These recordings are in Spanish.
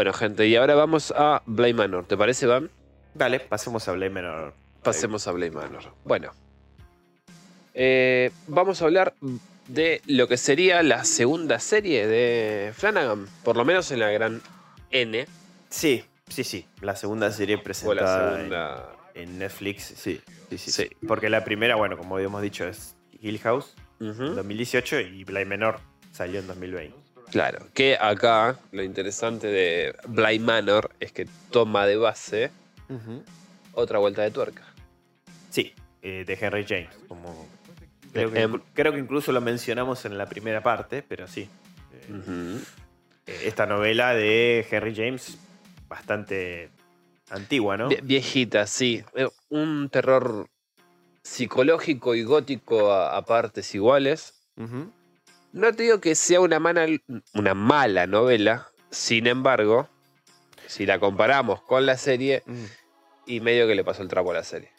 Bueno, gente, y ahora vamos a Blade Manor. ¿Te parece, Van? Dale, pasemos a Blade Manor. Pasemos a Blade Manor. Bueno. Eh, vamos a hablar de lo que sería la segunda serie de Flanagan. Por lo menos en la gran N. Sí, sí, sí. La segunda serie la presentada segunda. En, en Netflix, sí. Sí, sí, Sí. sí. Porque la primera, bueno, como habíamos dicho, es Hill House, Ujú. en 2018, y Blade Menor salió en 2020. Claro, que acá lo interesante de Blade Manor es que toma de base otra vuelta de tuerca. Sí, eh, de Henry James. Como, creo, que, Em- creo que incluso lo mencionamos en la primera parte, pero sí. Eh, eh, esta novela de Henry James, bastante antigua, ¿no? Vie- Viejita, sí. Un terror psicológico y gótico a, a partes iguales. Ujú. No te digo que sea una, mana- una mala novela, sin embargo, si la comparamos con la serie, Mm. y medio que le pasó el trapo a la serie.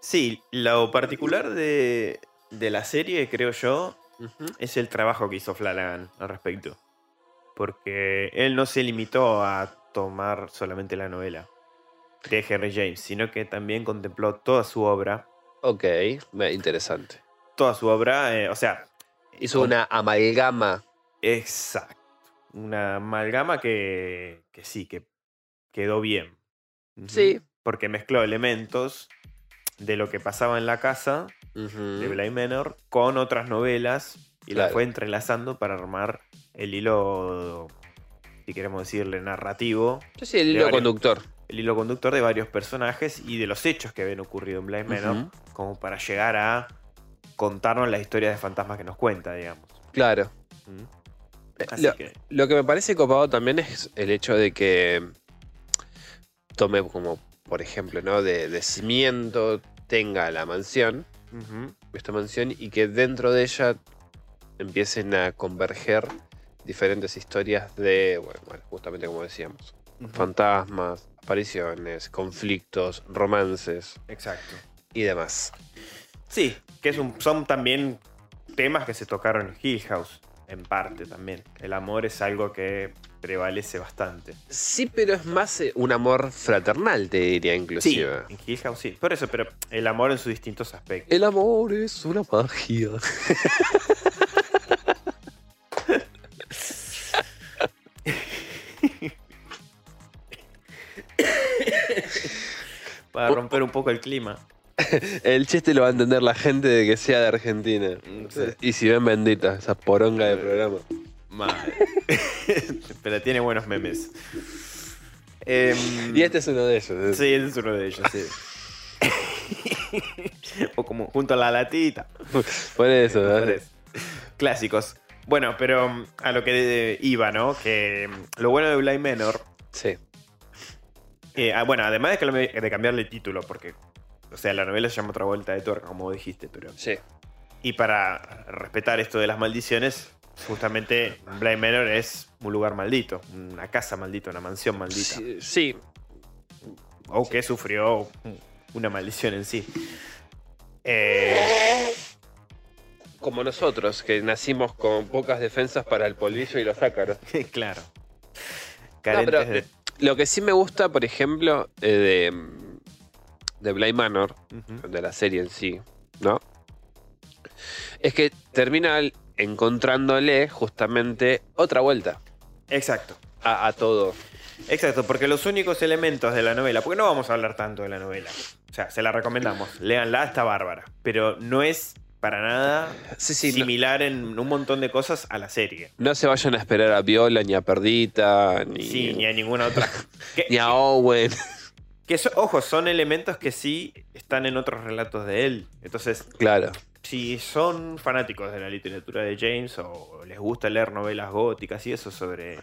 Sí, lo particular de, de la serie, creo yo, es el trabajo que hizo Flanagan al respecto. Porque él no se limitó a tomar solamente la novela de Henry James, sino que también contempló toda su obra. Ok, interesante. Toda su obra, eh, o sea, Hizo con- una amalgama. Exacto. Una amalgama que, que sí, que quedó bien. Sí. Porque mezcló elementos de lo que pasaba en la casa de Bly Manor con otras novelas y la fue entrelazando para armar el hilo, si queremos decirle, narrativo, Sí, sí, el hilo varios- conductor. el hilo conductor de varios personajes y de los hechos que habían ocurrido en Bly Manor, Ujú. como para llegar a contarnos la historia de fantasmas que nos cuenta, digamos. Claro. ¿Mm? Eh, lo, que, lo que me parece copado también es el hecho de que tome como, por ejemplo, ¿no? De, de cimiento tenga la mansión, esta mansión, y que dentro de ella empiecen a converger diferentes historias de, bueno, bueno, justamente como decíamos, fantasmas, apariciones, conflictos, romances Exacto. y demás. Sí, que es un- son también temas que se tocaron en Hill House, en parte también. El amor es algo que prevalece bastante. Sí, pero es más eh, un amor fraternal, te diría Sí, inclusive. en Hill House sí. Por eso, pero el amor en sus distintos aspectos. El amor es una magia. Para romper un poco el clima. El chiste lo va a entender la gente de que sea de Argentina. Sí. Y si ven bendita, esa poronga de programa. Mal. pero tiene buenos memes. Em, Y este es uno de ellos. Sí, ese es uno de ellos, sí. o como junto a la latita. Por eso. Tres. Clásicos. Bueno, pero mm, a lo que iba, ¿no? Que mm, lo bueno de Blind Manor, Sí. eh, ah, bueno, además de cambiarle el título, porque, o sea, la novela se llama Otra Vuelta de Tuerca, como dijiste, pero... Sí. Y para respetar esto de las maldiciones, justamente Blind Manor es un lugar maldito, una casa maldita, una mansión maldita. Sí, sí. O que sufrió una maldición en sí. Eh, Como nosotros, que nacimos con pocas defensas para el polvillo y los ácaros. claro. No, pero de- lo que sí me gusta, por ejemplo, eh, de, de Bly Manor, de la serie en sí, ¿no? Es que termina encontrándole justamente otra vuelta Exacto. a, a todo. Exacto, porque los únicos elementos de la novela, porque no vamos a hablar tanto de la novela, o sea, se la recomendamos, léanla, está bárbara, pero no es para nada Sí, sí, no, similar en un montón de cosas a la serie. no se vayan a esperar a Viola, ni a Perdita, ni, Sí, ni a ninguna otra. Ni a Owen. Que so- ojo, son elementos que sí están en otros relatos de él. Entonces, Claro. si son fanáticos de la literatura de James o les gusta leer novelas góticas y eso sobre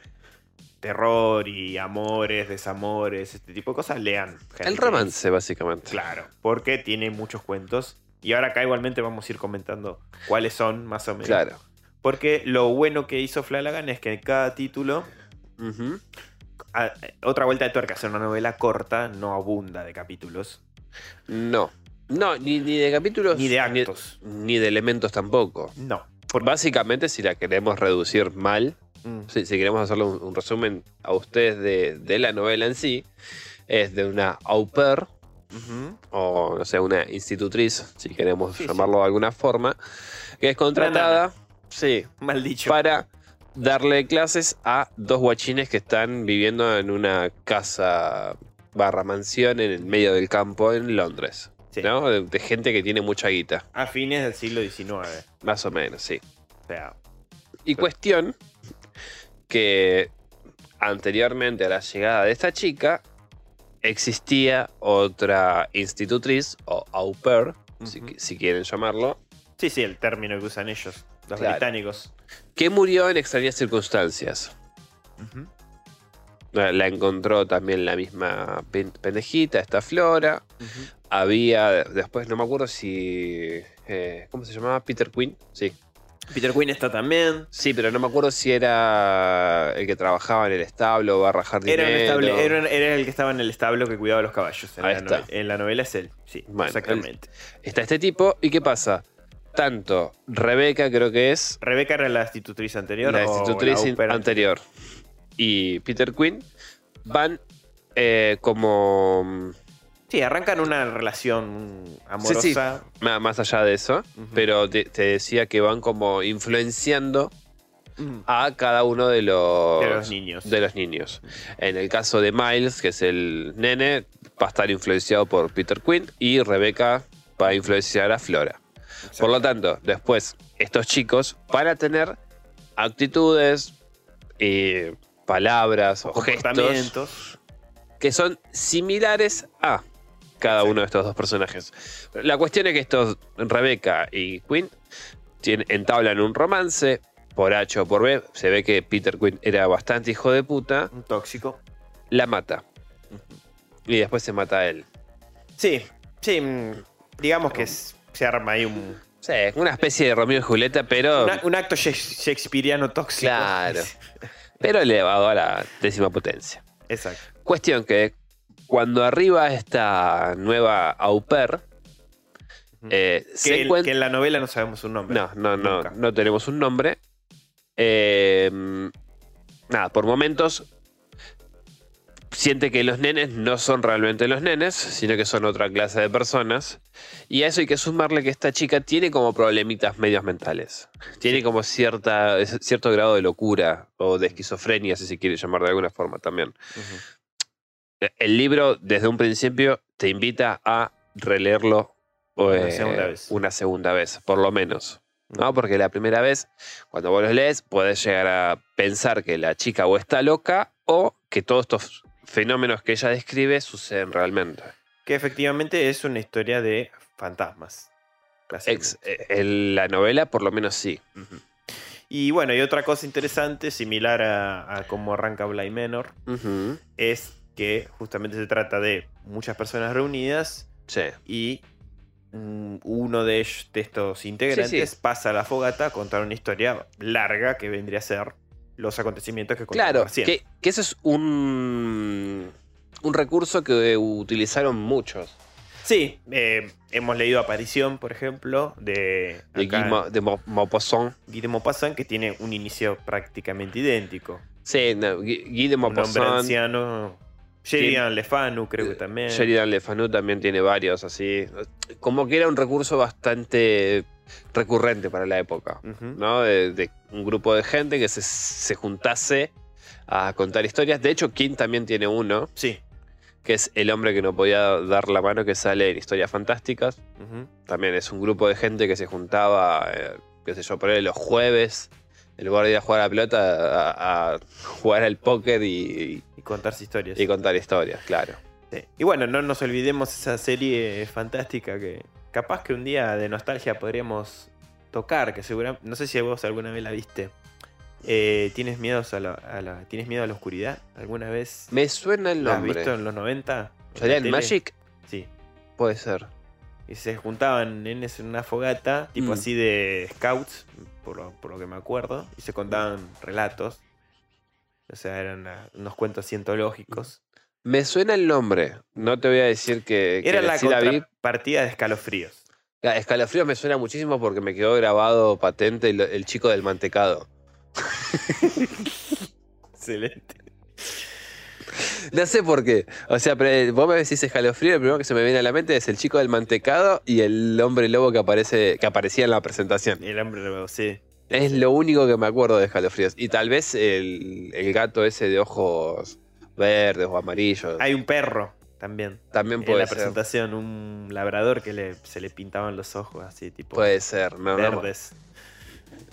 terror y amores, desamores, este tipo de cosas, lean. El James. romance, básicamente. Claro, porque tiene muchos cuentos. Y ahora acá igualmente vamos a ir comentando cuáles son, más o menos. Claro. Porque lo bueno que hizo Flanagan es que en cada título, Ujú. A- otra vuelta de tuerca, hacer una novela corta no abunda de capítulos, No. No, ni, ni de capítulos. ni de actos. Ni, de elementos tampoco. No. Básicamente, si la queremos reducir mal, Mm, si, si queremos hacerle un, un resumen a ustedes de, de la novela en sí, es de una au pair, o no sé, una institutriz, si queremos Sí, llamarlo de alguna forma, que es contratada, sí, Mal dicho. para darle clases a dos guachines que están viviendo en una casa barra mansión en el medio del campo en Londres. Sí. ¿no? De, de gente que tiene mucha guita, A fines del siglo XIX. más o menos, sí. O sea, Y cuestión que anteriormente a la llegada de esta chica existía otra institutriz o au pair, si, quieren llamarlo, sí, sí, el término que usan ellos, los Claro. británicos. Que murió en extrañas circunstancias. La la encontró también la misma pen- pendejita, esta Flora. Había, después no me acuerdo si... eh, ¿Cómo se llamaba? Peter Quinn. Sí. Peter Quinn está también. Sí, pero no me acuerdo si era el que trabajaba en el establo barra jardinero. Era, estable- era, era el que estaba en el establo que cuidaba los caballos. En, Ahí la, está. novela, en la novela es él. Sí, Bueno, exactamente. Está este tipo. ¿Y qué pasa? Tanto Rebeca, creo que es Rebeca era la institutriz anterior. la institutriz anterior, y Peter Quinn van eh, como... Sí, arrancan una relación amorosa. Sí, Más allá de eso, pero te, te decía que van como influenciando Mm, a cada uno de los, De los niños. de los niños. En el caso de Miles, que es el nene, va a estar influenciado por Peter Quinn y Rebeca va a influenciar a Flora. Por lo tanto, después estos chicos van a tener actitudes, eh, palabras o gestos que son similares a cada uno de estos dos personajes. La cuestión es que estos, Rebeca y Quinn, tienen- entablan un romance por H o por B. Se ve que Peter Quinn era bastante hijo de puta. Un tóxico. La mata. Y después se mata a él. Sí, sí. mm, Digamos que es- se arma ahí un, Sí, una especie de Romeo y Julieta, pero, una- un acto shakes- shakespeariano tóxico. Claro. pero elevado a la décima potencia. Exacto. Cuestión que cuando arriba esta nueva au pair, eh, se Que, el- encuentra- que en la novela no sabemos su nombre. No, no, no, Nunca. no tenemos un nombre. Eh, nada, por momentos siente que los nenes no son realmente los nenes, sino que son otra clase de personas. Y a eso hay que sumarle que esta chica tiene como problemitas medios mentales. Tiene como cierta, cierto grado de locura o de esquizofrenia, si se quiere llamar de alguna forma también. El libro, desde un principio, te invita a releerlo Una eh, segunda vez. una segunda vez, por lo menos. ¿no? Porque la primera vez, cuando vos los lees, puedes llegar a pensar que la chica o está loca o que todos estos fenómenos que ella describe suceden realmente. Que efectivamente es una historia de fantasmas. Ex- básicamente. eh, en la novela, por lo menos sí. Y bueno, y otra cosa interesante, similar a, a cómo arranca Bly Menor, es que justamente se trata de muchas personas reunidas Sí. y mm, uno de, ellos- de estos integrantes Sí, sí. pasa a la fogata a contar una historia larga que vendría a ser los acontecimientos que Claro, que, que ese es un, un recurso que utilizaron muchos. Sí, eh, hemos leído Aparición, por ejemplo, de, De de Maupassant. Guy de Maupassant, que tiene un inicio prácticamente idéntico. Sí, no, Guy de Un hombre Maupassant. anciano. Sheridan Lefanu, creo que también. Sheridan Le Fanu también tiene varios así. Como que era un recurso bastante recurrente para la época. ¿no? De, de un grupo de gente que se, se juntase a contar historias. De hecho, King también tiene uno, Sí. que es El hombre que no podía dar la mano, que sale en Historias Fantásticas. También es un grupo de gente que se juntaba, eh, qué sé yo, por ahí los jueves, en lugar de ir a jugar a la pelota, a, a jugar al póker y, Y contarse historias. y contar historias, claro. Sí. Y bueno, no nos olvidemos esa serie fantástica que capaz que un día de nostalgia podríamos tocar, que seguramente, no sé si vos alguna vez la viste. Eh, ¿tienes, miedo a la, a la- ¿Tienes miedo a la oscuridad? ¿Alguna vez Me suena el la has nombre. visto en los 90? en ¿Sería el? Magic? Sí. Puede ser. Y se juntaban nenes en una fogata, tipo Mm. así de scouts, por lo, por lo que me acuerdo, y se contaban relatos. O sea, eran una- unos cuentos cientológicos. Me suena el nombre. No te voy a decir que, que Era la sí la contrapartida de escalofríos. Escalofríos me suena muchísimo porque me quedó grabado patente el, el chico del mantecado. Excelente. No sé por qué. O sea, pero eh, vos me decís escalofrío, lo primero que se me viene a la mente es el chico del mantecado y el hombre lobo que aparece, que aparecía en la presentación. El hombre nuevo, sí. Es lo único que me acuerdo de escalofríos. Y tal vez el, el gato ese de ojos verdes o amarillos. Hay un perro también. También En puede la ser. presentación, un labrador que le, se le pintaban los ojos así, tipo Puede ser. No, no, verdes.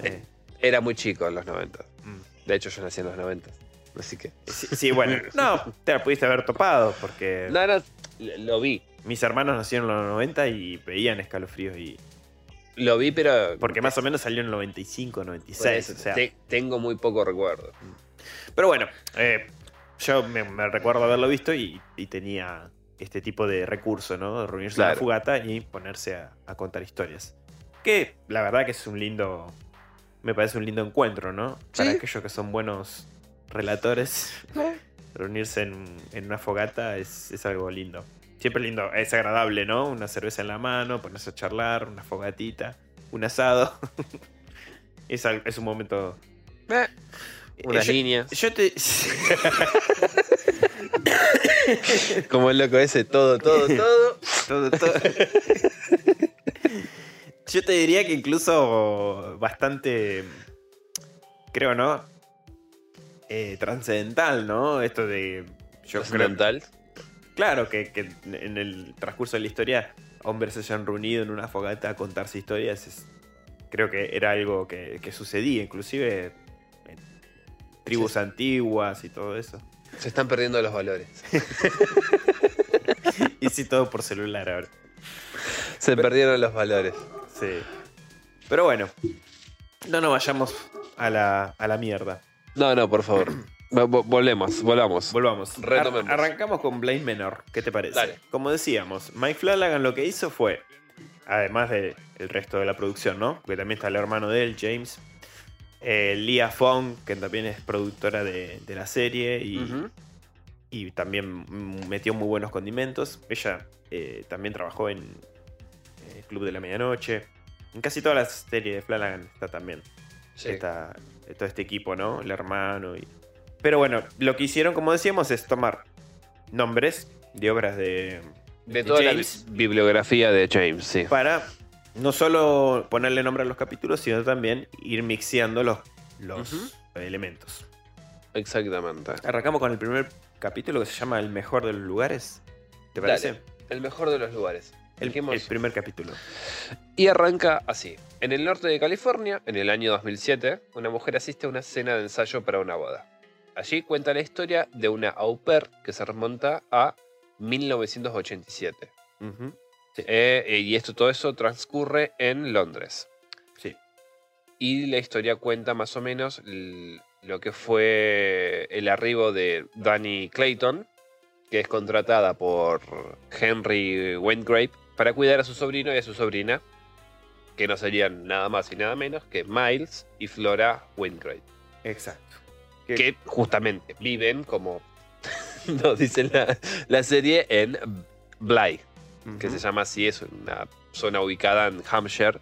Eh, era muy chico en los 90. mm. De hecho, yo nací en los 90. Así que. Sí, sí, bueno, no, te la pudiste haber topado porque No, no, lo vi. mis hermanos nacieron en los 90 y veían escalofríos y Lo vi, pero. porque más o menos salió en el 95, 96, Pues, o sea. te- tengo muy poco recuerdo. Pero bueno, eh, yo me, me recuerdo haberlo visto y, y tenía este tipo de recurso, ¿no? Reunirse Claro. una fogata y ponerse a, a contar historias. Que la verdad que es un lindo. Me parece un lindo encuentro, ¿no? Para aquellos que son buenos relatores. reunirse en, en una fogata es, es algo lindo. Siempre lindo, es agradable, ¿no? Una cerveza en la mano, ponerse a charlar, una fogatita, un asado. es, es un momento. Eh, unas yo, líneas. yo te. Como el loco ese, todo, todo, todo. Todo, todo. Yo te diría que incluso bastante, creo, ¿no? Eh, trascendental, ¿no? Esto de... Yo creo, claro, que, que en el transcurso de la historia hombres se hayan reunido en una fogata a contarse historias. es- creo que era algo que, que sucedía, inclusive en tribus antiguas y todo eso. Se están perdiendo los valores. Y sí, todo por celular ahora. Se perdieron los valores. Sí. Pero bueno, no nos vayamos a la, a la mierda. No, no, por favor. Vo- vo- Volvemos, volvamos. Volvamos. Retomemos. Ar- arrancamos con Blade Menor. ¿Qué te parece? Dale. Como decíamos, Mike Flanagan lo que hizo fue, además del resto de la producción, ¿no? Porque también está el hermano de él, James. eh, Leah Fong, que también es productora de, de la serie y, también metió muy buenos condimentos. Ella eh, también trabajó en eh, Club de la Medianoche. En casi todas las series de Flanagan está también Sí. esta- todo este equipo, ¿no? El hermano. Y... Pero bueno, lo que hicieron, como decíamos, es tomar nombres de obras de, De de toda James la bi- bibliografía de James, sí. para no solo ponerle nombre a los capítulos, sino también ir mixeando los, los elementos. Exactamente. Arrancamos con el primer capítulo que se llama El mejor de los lugares. ¿Te parece? Dale. El mejor de los lugares. El, primer capítulo. Y arranca así. En el norte de California, en el año 2007, una mujer asiste a una cena de ensayo para una boda. Allí cuenta la historia de una au pair que se remonta a 1987. Ujú. Eh, eh, y esto, todo eso transcurre en Londres. Sí. Y la historia cuenta más o menos lo que fue el arribo de Danny Clayton, que es contratada por Henry Wengrave para cuidar a su sobrino y a su sobrina, que no serían nada más y nada menos que Miles y Flora Wengrave, Exacto. que justamente viven como nos dice la, la serie en Bly, que se llama así, es una zona ubicada en Hampshire,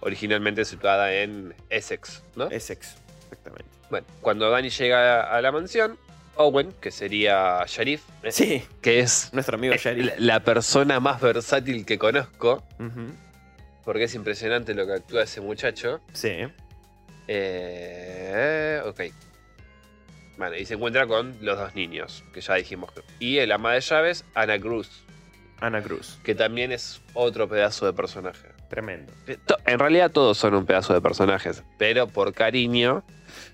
originalmente situada en Essex, ¿no? Essex, exactamente. Bueno, cuando Danny llega a la mansión, Owen, que sería sheriff, eh, Sí, que es nuestro amigo Sheriff. la, la persona más versátil que conozco, porque es impresionante lo que actúa ese muchacho. Sí. Eh, ok. Bueno, y se encuentra con los dos niños, que ya dijimos. Y el ama de llaves, Anna Cruz, Ana Cruz. que también es otro pedazo de personaje. Tremendo. Eh, En realidad todos son un pedazo de personajes, pero por cariño,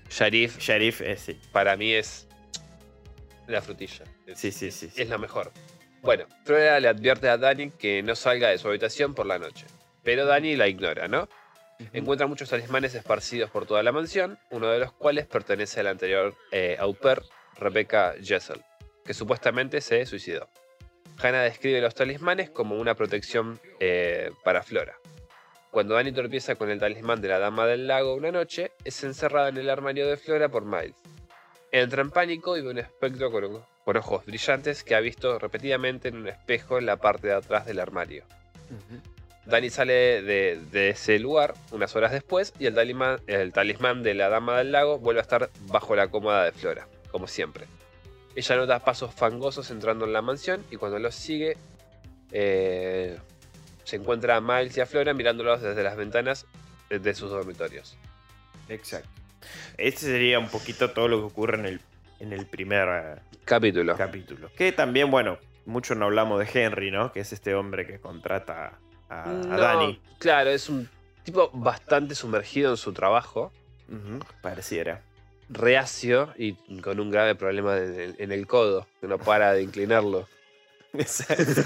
Sharif Sheriff, eh, sí. para mí es la frutilla. Sí, sí, sí. es la mejor. Bueno, Flora le advierte a Dani que no salga de su habitación por la noche. Pero Dani la ignora, ¿no? Encuentra muchos talismanes esparcidos por toda la mansión, uno de los cuales pertenece a la anterior eh, au pair, Rebecca Jessel, que supuestamente se suicidó. Hannah describe los talismanes como una protección eh, para Flora. Cuando Dani tropieza con el talismán de la Dama del Lago una noche, es encerrada en el armario de Flora por Miles. Entra en pánico y ve un espectro con, con ojos brillantes que ha visto repetidamente en un espejo en la parte de atrás del armario. Dani sale de, de ese lugar unas horas después y el talismán, el talismán de la Dama del Lago vuelve a estar bajo la cómoda de Flora, como siempre. Ella nota pasos fangosos entrando en la mansión y cuando los sigue eh, se encuentra a Miles y a Flora mirándolos desde las ventanas de sus dormitorios. Exacto. Este sería un poquito todo lo que ocurre en el, en el primer eh, Capítulo. capítulo. Que también, bueno, mucho no hablamos de Henry, ¿no? Que es este hombre que contrata a, a No, Dani. Claro, es un tipo bastante sumergido en su trabajo, pareciera. reacio y con un grave problema en el, en el codo, que no para de inclinarlo. Exacto.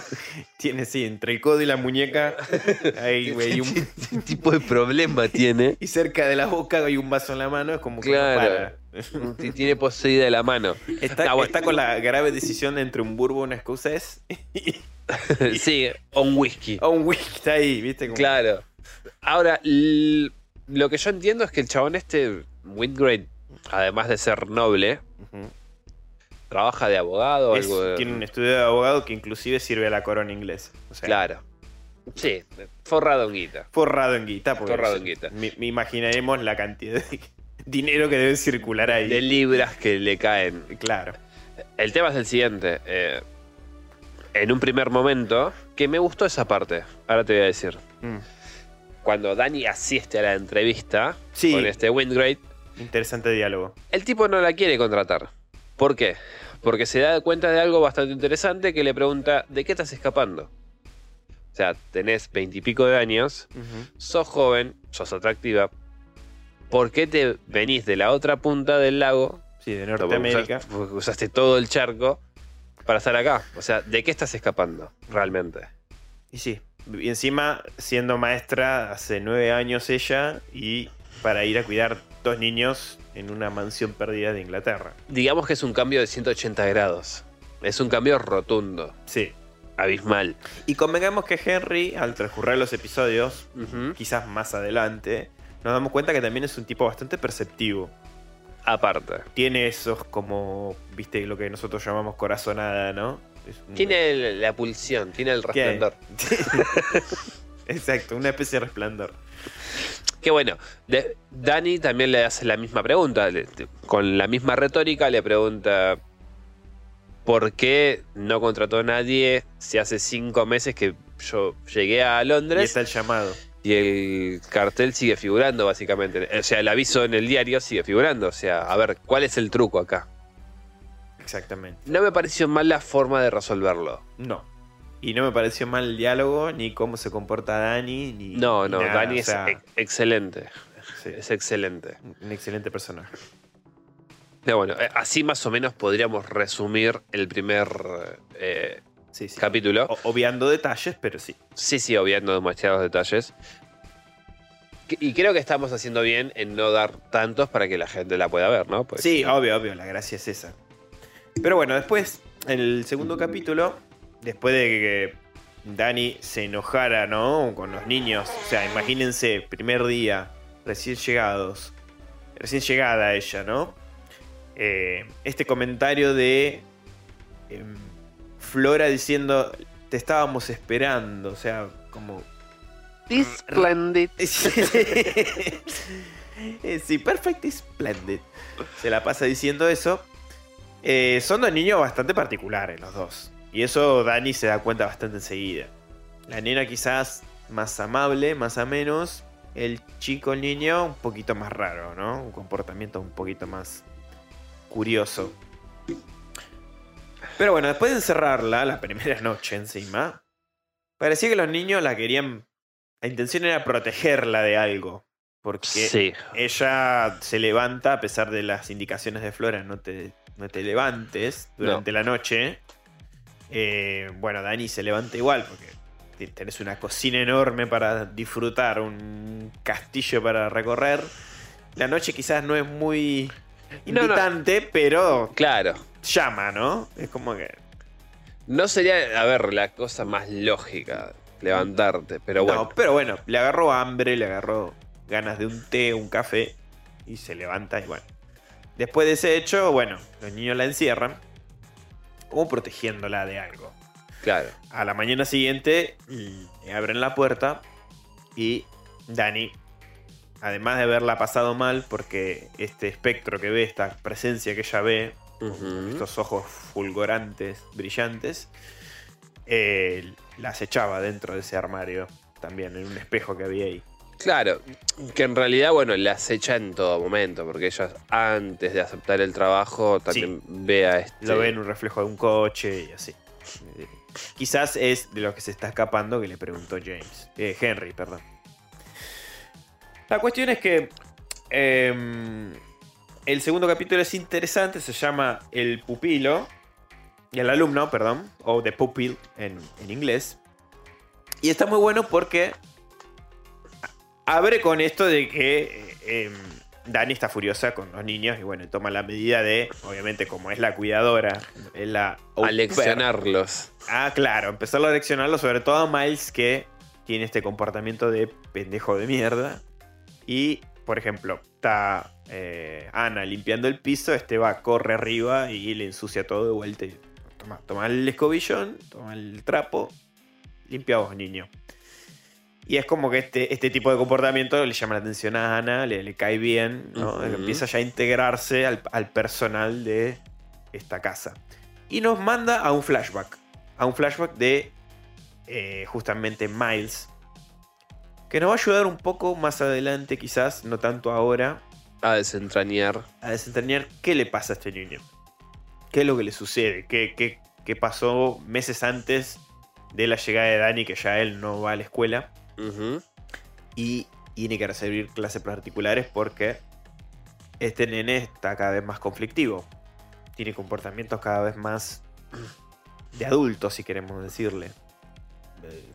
Tiene, sí, entre el codo y la muñeca. Hay, güey, un- ¿Qué tipo de problema tiene? y cerca de la boca hay un vaso en la mano. Es como que no Claro. para. Tiene poseída la mano. Está, Ah, bueno. está con la grave decisión entre un bourbon escocés sí, o un whisky. o un whisky. Está ahí, ¿viste? Como- Claro. Ahora, lo que yo entiendo es que el chabón este, Whitgrave, además de ser noble. Trabaja de abogado o Es- algo de... tiene un estudio de abogado que inclusive sirve a la corona inglesa. O sea, Claro. Sí, forrado en guita. forrado en guita. porque Forrado en guita. Me, me imaginaremos la cantidad de dinero que debe circular ahí. De libras que le caen. Claro. El tema es el siguiente. eh, en un primer momento, que me gustó esa parte. Ahora te voy a decir. Mm. Cuando Dani asiste a la entrevista Sí. con este Windgrave, Interesante diálogo. el tipo no la quiere contratar. ¿Por qué? Porque se da cuenta de algo bastante interesante que le pregunta, ¿de qué estás escapando? O sea, tenés veintipico de años, sos joven, sos atractiva. ¿Por qué te venís de la otra punta del lago? Sí, de Norteamérica. usaste- usaste todo el charco para estar acá. O sea, ¿de qué estás escapando realmente? Y sí. Y encima, siendo maestra hace nueve años ella y para ir a cuidar dos niños en una mansión perdida de Inglaterra. Digamos que es un cambio de 180 grados. Es un cambio rotundo, Sí. abismal. Y convengamos que Henry, al transcurrir los episodios, quizás más adelante, nos damos cuenta que también es un tipo bastante perceptivo. Aparte. Tiene esos como, viste, lo que nosotros llamamos corazonada, ¿no? Un- Tiene el- la pulsión, tiene el resplandor. Exacto, una especie de resplandor. Qué bueno. De- Dani también le hace la misma pregunta. le- con la misma retórica le pregunta. ¿Por qué no contrató a nadie si hace cinco meses que yo llegué a Y Londres está el llamado. y el cartel sigue figurando, básicamente? O sea, el aviso en el diario sigue figurando. O sea, a ver, ¿cuál es el truco acá? Exactamente. No me pareció mal la forma de resolverlo. No. Y no me pareció mal el diálogo, ni cómo se comporta Dani, ni. No, ni no, nada, Dani o es ex- excelente. sí, Es excelente. un excelente personaje. Pero bueno, eh, así más o menos podríamos resumir el primer eh, Sí, sí. capítulo. O- obviando detalles, pero sí. Sí, sí, obviando demasiados detalles. Y creo que estamos haciendo bien en no dar tantos para que la gente la pueda ver, ¿no? Pues- Sí, obvio, obvio, la gracia es esa. Pero bueno, después, en el segundo capítulo, después de que Dani se enojara, ¿no? Con los niños. O sea, imagínense, primer día, recién llegados. Recién llegada ella, ¿no? Eh, este comentario de em, Flora diciendo, te estábamos esperando. O sea, como Splendid. Eh, sí, perfect y splendid. Se la pasa diciendo eso. Eh, son dos niños bastante particulares los dos. Y eso Dani se da cuenta bastante enseguida. La nena quizás más amable, más a menos. El chico, el niño, un poquito más raro, ¿no? Un comportamiento un poquito más curioso. Pero bueno, después de encerrarla la primera noche encima, parecía que los niños la querían... La intención era protegerla de algo. Porque Sí. ella se levanta a pesar de las indicaciones de Flora, no te, no te levantes durante la noche. Eh, bueno, Dani se levanta igual porque tenés una cocina enorme para disfrutar, un castillo para recorrer. La noche quizás no es muy invitante, pero claro. llama, ¿no? Es como que... No sería, a ver, la cosa más lógica, levantarte, pero bueno. No, pero bueno, le agarró hambre, le agarró ganas de un té, un café, y se levanta y bueno. Después de ese hecho, bueno, los niños la encierran, como protegiéndola de algo. Claro. A la mañana siguiente, le abren la puerta y Dani, además de haberla pasado mal, porque este espectro que ve, esta presencia que ella ve, estos ojos fulgurantes, brillantes, eh, las echaba dentro de ese armario también, en un espejo que había ahí. Claro, que en realidad, bueno, las echa en todo momento, porque ella antes de aceptar el trabajo también ve a este. Lo ve en un reflejo de un coche y así. Quizás es de lo que se está escapando que le preguntó James. Eh, Henry, perdón. La cuestión es que em, el segundo capítulo es interesante, se llama El pupilo, el alumno, perdón, o The Pupil en, en inglés. Y está muy bueno porque abre con esto de que eh, em, Dani está furiosa con los niños y bueno, toma la medida de, obviamente como es la cuidadora, es la... Aleccionarlos. Ah, claro, empezar a leccionarlos, sobre todo a Miles que tiene este comportamiento de pendejo de mierda. Y, por ejemplo, está eh, Ana limpiando el piso, este va, corre arriba y le ensucia todo de vuelta. Y toma, toma el escobillón, toma el trapo, limpia vos, niño. Y es como que este, este tipo de comportamiento le llama la atención a Ana, le, cae bien, ¿no? empieza ya a integrarse al, personal de esta casa. Y nos manda a un flashback, a un flashback de eh, justamente Miles, que nos va a ayudar un poco más adelante, quizás, no tanto ahora. A desentrañar. A desentrañar qué le pasa a este niño. ¿Qué es lo que le sucede? ¿Qué, qué, qué pasó meses antes de la llegada de Dani, que ya él no va a la escuela? Y tiene que recibir clases particulares porque este nene está cada vez más conflictivo. Tiene comportamientos cada vez más de adulto, si queremos decirle.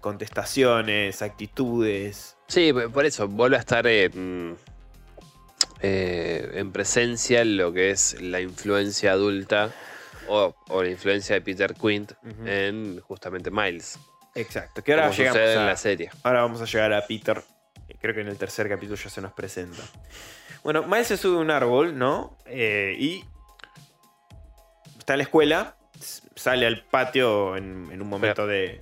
Contestaciones, actitudes. Sí, por eso vuelve a estar en, eh, en presencia lo que es la influencia adulta o, la influencia de Peter Quint en justamente Miles. Exacto. Que ahora llegamos a, en la serie. Ahora vamos a llegar a Peter. Creo que en el tercer capítulo ya se nos presenta. Bueno, Miles se sube a un árbol, ¿no? Eh, y está en la escuela. Sale al patio en, un momento de.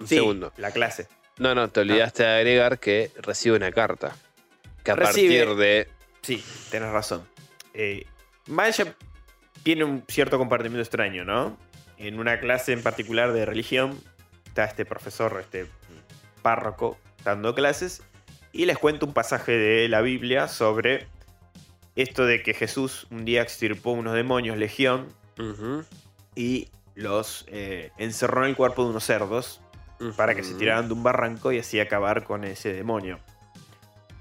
Un segundo. La clase. No, no, te olvidaste de agregar que recibe una carta. Que a partir de. Sí, tienes razón. Eh, Miles ya tiene un cierto comportamiento extraño, ¿no? En una clase en particular de religión, está este profesor, este párroco, dando clases, y les cuento un pasaje de la Biblia sobre esto de que Jesús un día extirpó unos demonios, legión, y los eh, encerró en el cuerpo de unos cerdos para que se tiraran de un barranco y así acabar con ese demonio.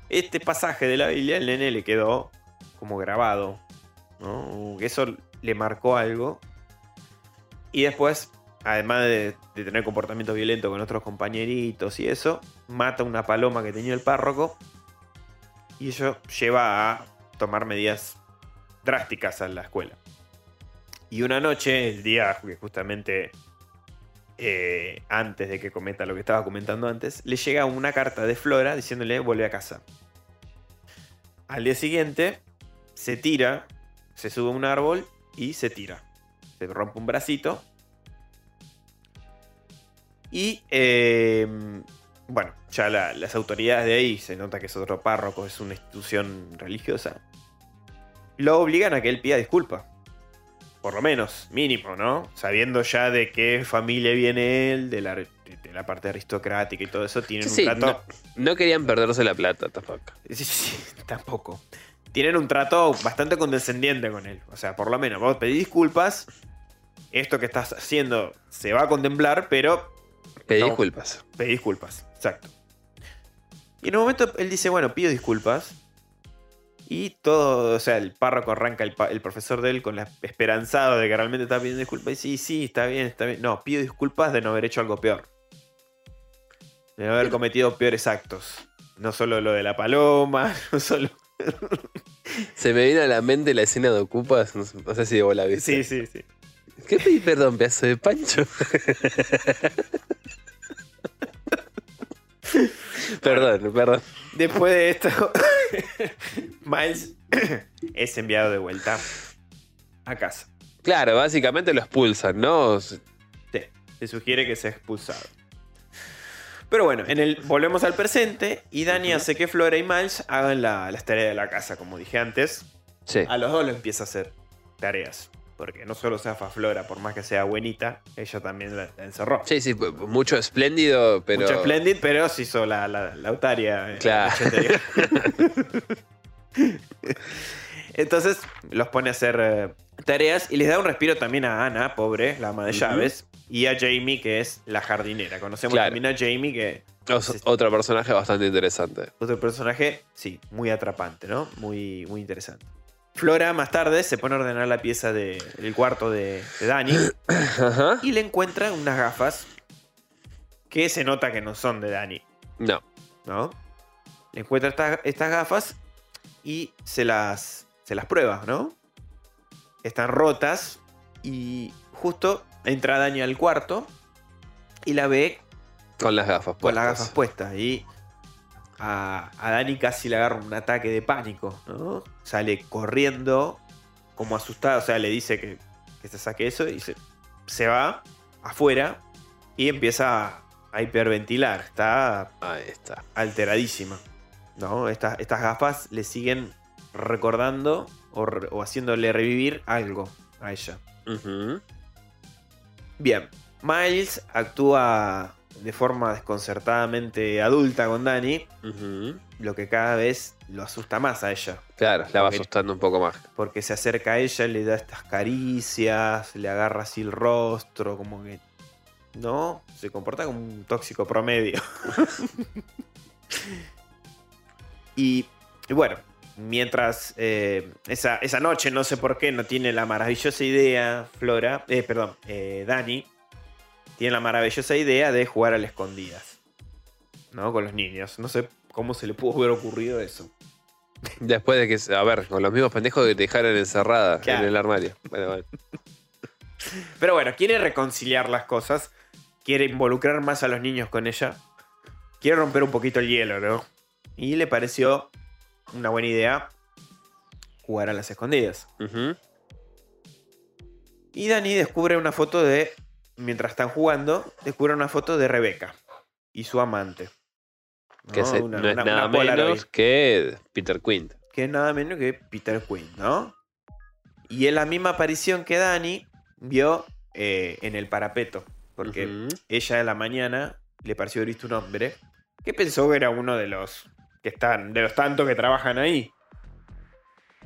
Este pasaje de la Biblia, el nene le quedó como grabado, ¿no? Eso le marcó algo. Y después además de, tener comportamiento violento con otros compañeritos y eso, mata una paloma que tenía el párroco y eso lleva a tomar medidas drásticas a la escuela. Y una noche, el día que justamente eh, antes de que cometa lo que estaba comentando antes, le llega una carta de Flora diciéndole vuelve a casa. Al día siguiente, se tira, se sube a un árbol y se tira. Se rompe un bracito y em, bueno, ya las autoridades de ahí, se nota que es otro párroco, es una institución religiosa, lo obligan a que él pida disculpas. Por lo menos, mínimo, ¿no? Sabiendo ya de qué familia viene él, de la, de la parte aristocrática y todo eso, tienen un trato. No, querían perderse la plata tampoco. Sí, sí, tampoco. Tienen un trato bastante condescendiente con él. O sea, por lo menos, vos pedís disculpas. Esto que estás haciendo se va a contemplar, pero Pedí disculpas. Pedí disculpas, exacto. Y en un momento él dice, bueno, pido disculpas. Y todo, o sea, el párroco arranca el, profesor de él con la esperanzado de que realmente está pidiendo disculpas. Y sí, sí, está bien, está bien. No, pido disculpas de no haber hecho algo peor. De no haber cometido peores actos. No solo lo de la paloma, no solo. Se me viene a la mente la escena de Ocupas. No, sé- si vos la viste. Sí, sí, sí. ¿Qué pedí perdón, pedazo de pancho? perdón, perdón. Después de esto, Miles es enviado de vuelta a casa. Claro, básicamente lo expulsan, ¿no? Sí, se sugiere que sea expulsado. Pero bueno, en el, volvemos al presente y Dani hace que Flora y Miles hagan la- las tareas de la casa, como dije antes. Sí. A los dos les empieza a hacer tareas. Porque no solo zafa Flora, por más que sea buenita, ella también la, encerró. Sí, sí, mucho espléndido, pero. Mucho Splendid, pero se hizo la, la, la Autaria. eh, Claro. Entonces los pone a hacer eh, tareas y les da un respiro también a Ana, pobre, la ama de llaves, y a Jamie, que es la jardinera. Conocemos Claro. también a Jamie, que Es otro personaje bastante interesante. otro personaje, sí, muy atrapante, ¿no? Muy, muy interesante. Flora más tarde se pone a ordenar la pieza del cuarto de, de Dani Ajá. y le encuentra unas gafas que se nota que no son de Dani. No. ¿no? Le encuentra estas, estas gafas y se las, se las prueba, ¿no? Están rotas y justo entra Dani al cuarto y la ve Con las gafas. con las puestas. gafas puestas y a, a Dani casi le agarra un ataque de pánico, ¿no? Sale corriendo como asustada, o sea, le dice que, que se saque eso y se, se va afuera y empieza a, hiperventilar. Está Ahí está. alteradísima. ¿no? Estas, estas gafas le siguen recordando o, haciéndole revivir algo a ella. Bien, Miles actúa de forma desconcertadamente adulta con Dani, lo que cada vez lo asusta más a ella. Claro, la va Porque- asustando un poco más. Porque se acerca a ella, le da estas caricias, le agarra así el rostro, como que... ¿No? Se comporta como un tóxico promedio. y, y bueno, mientras eh, esa, esa noche, no sé por qué, no tiene la maravillosa idea, Flora, eh, perdón, eh, Dani, tiene la maravillosa idea de jugar a las escondidas. ¿No? Con los niños. No sé cómo se le pudo haber ocurrido eso. Después de que, se- a ver, con los mismos pendejos que te dejaron encerrada Claro. en el armario. Bueno, bueno. Pero bueno, quiere reconciliar las cosas. Quiere involucrar más a los niños con ella. Quiere romper un poquito el hielo, ¿no? Y le pareció una buena idea jugar a las escondidas. Y Dani descubre una foto de. Mientras están jugando, descubre una foto de Rebeca y su amante. Que ¿no? se- Una- no es una- nada una menos que Peter Quint. que es nada menos que Peter Quinn, ¿no? Y es la misma aparición que Dani vio eh, en el parapeto. Porque ella a la mañana le pareció haber visto un hombre que pensó que era uno de los que están, de los tantos que trabajan ahí.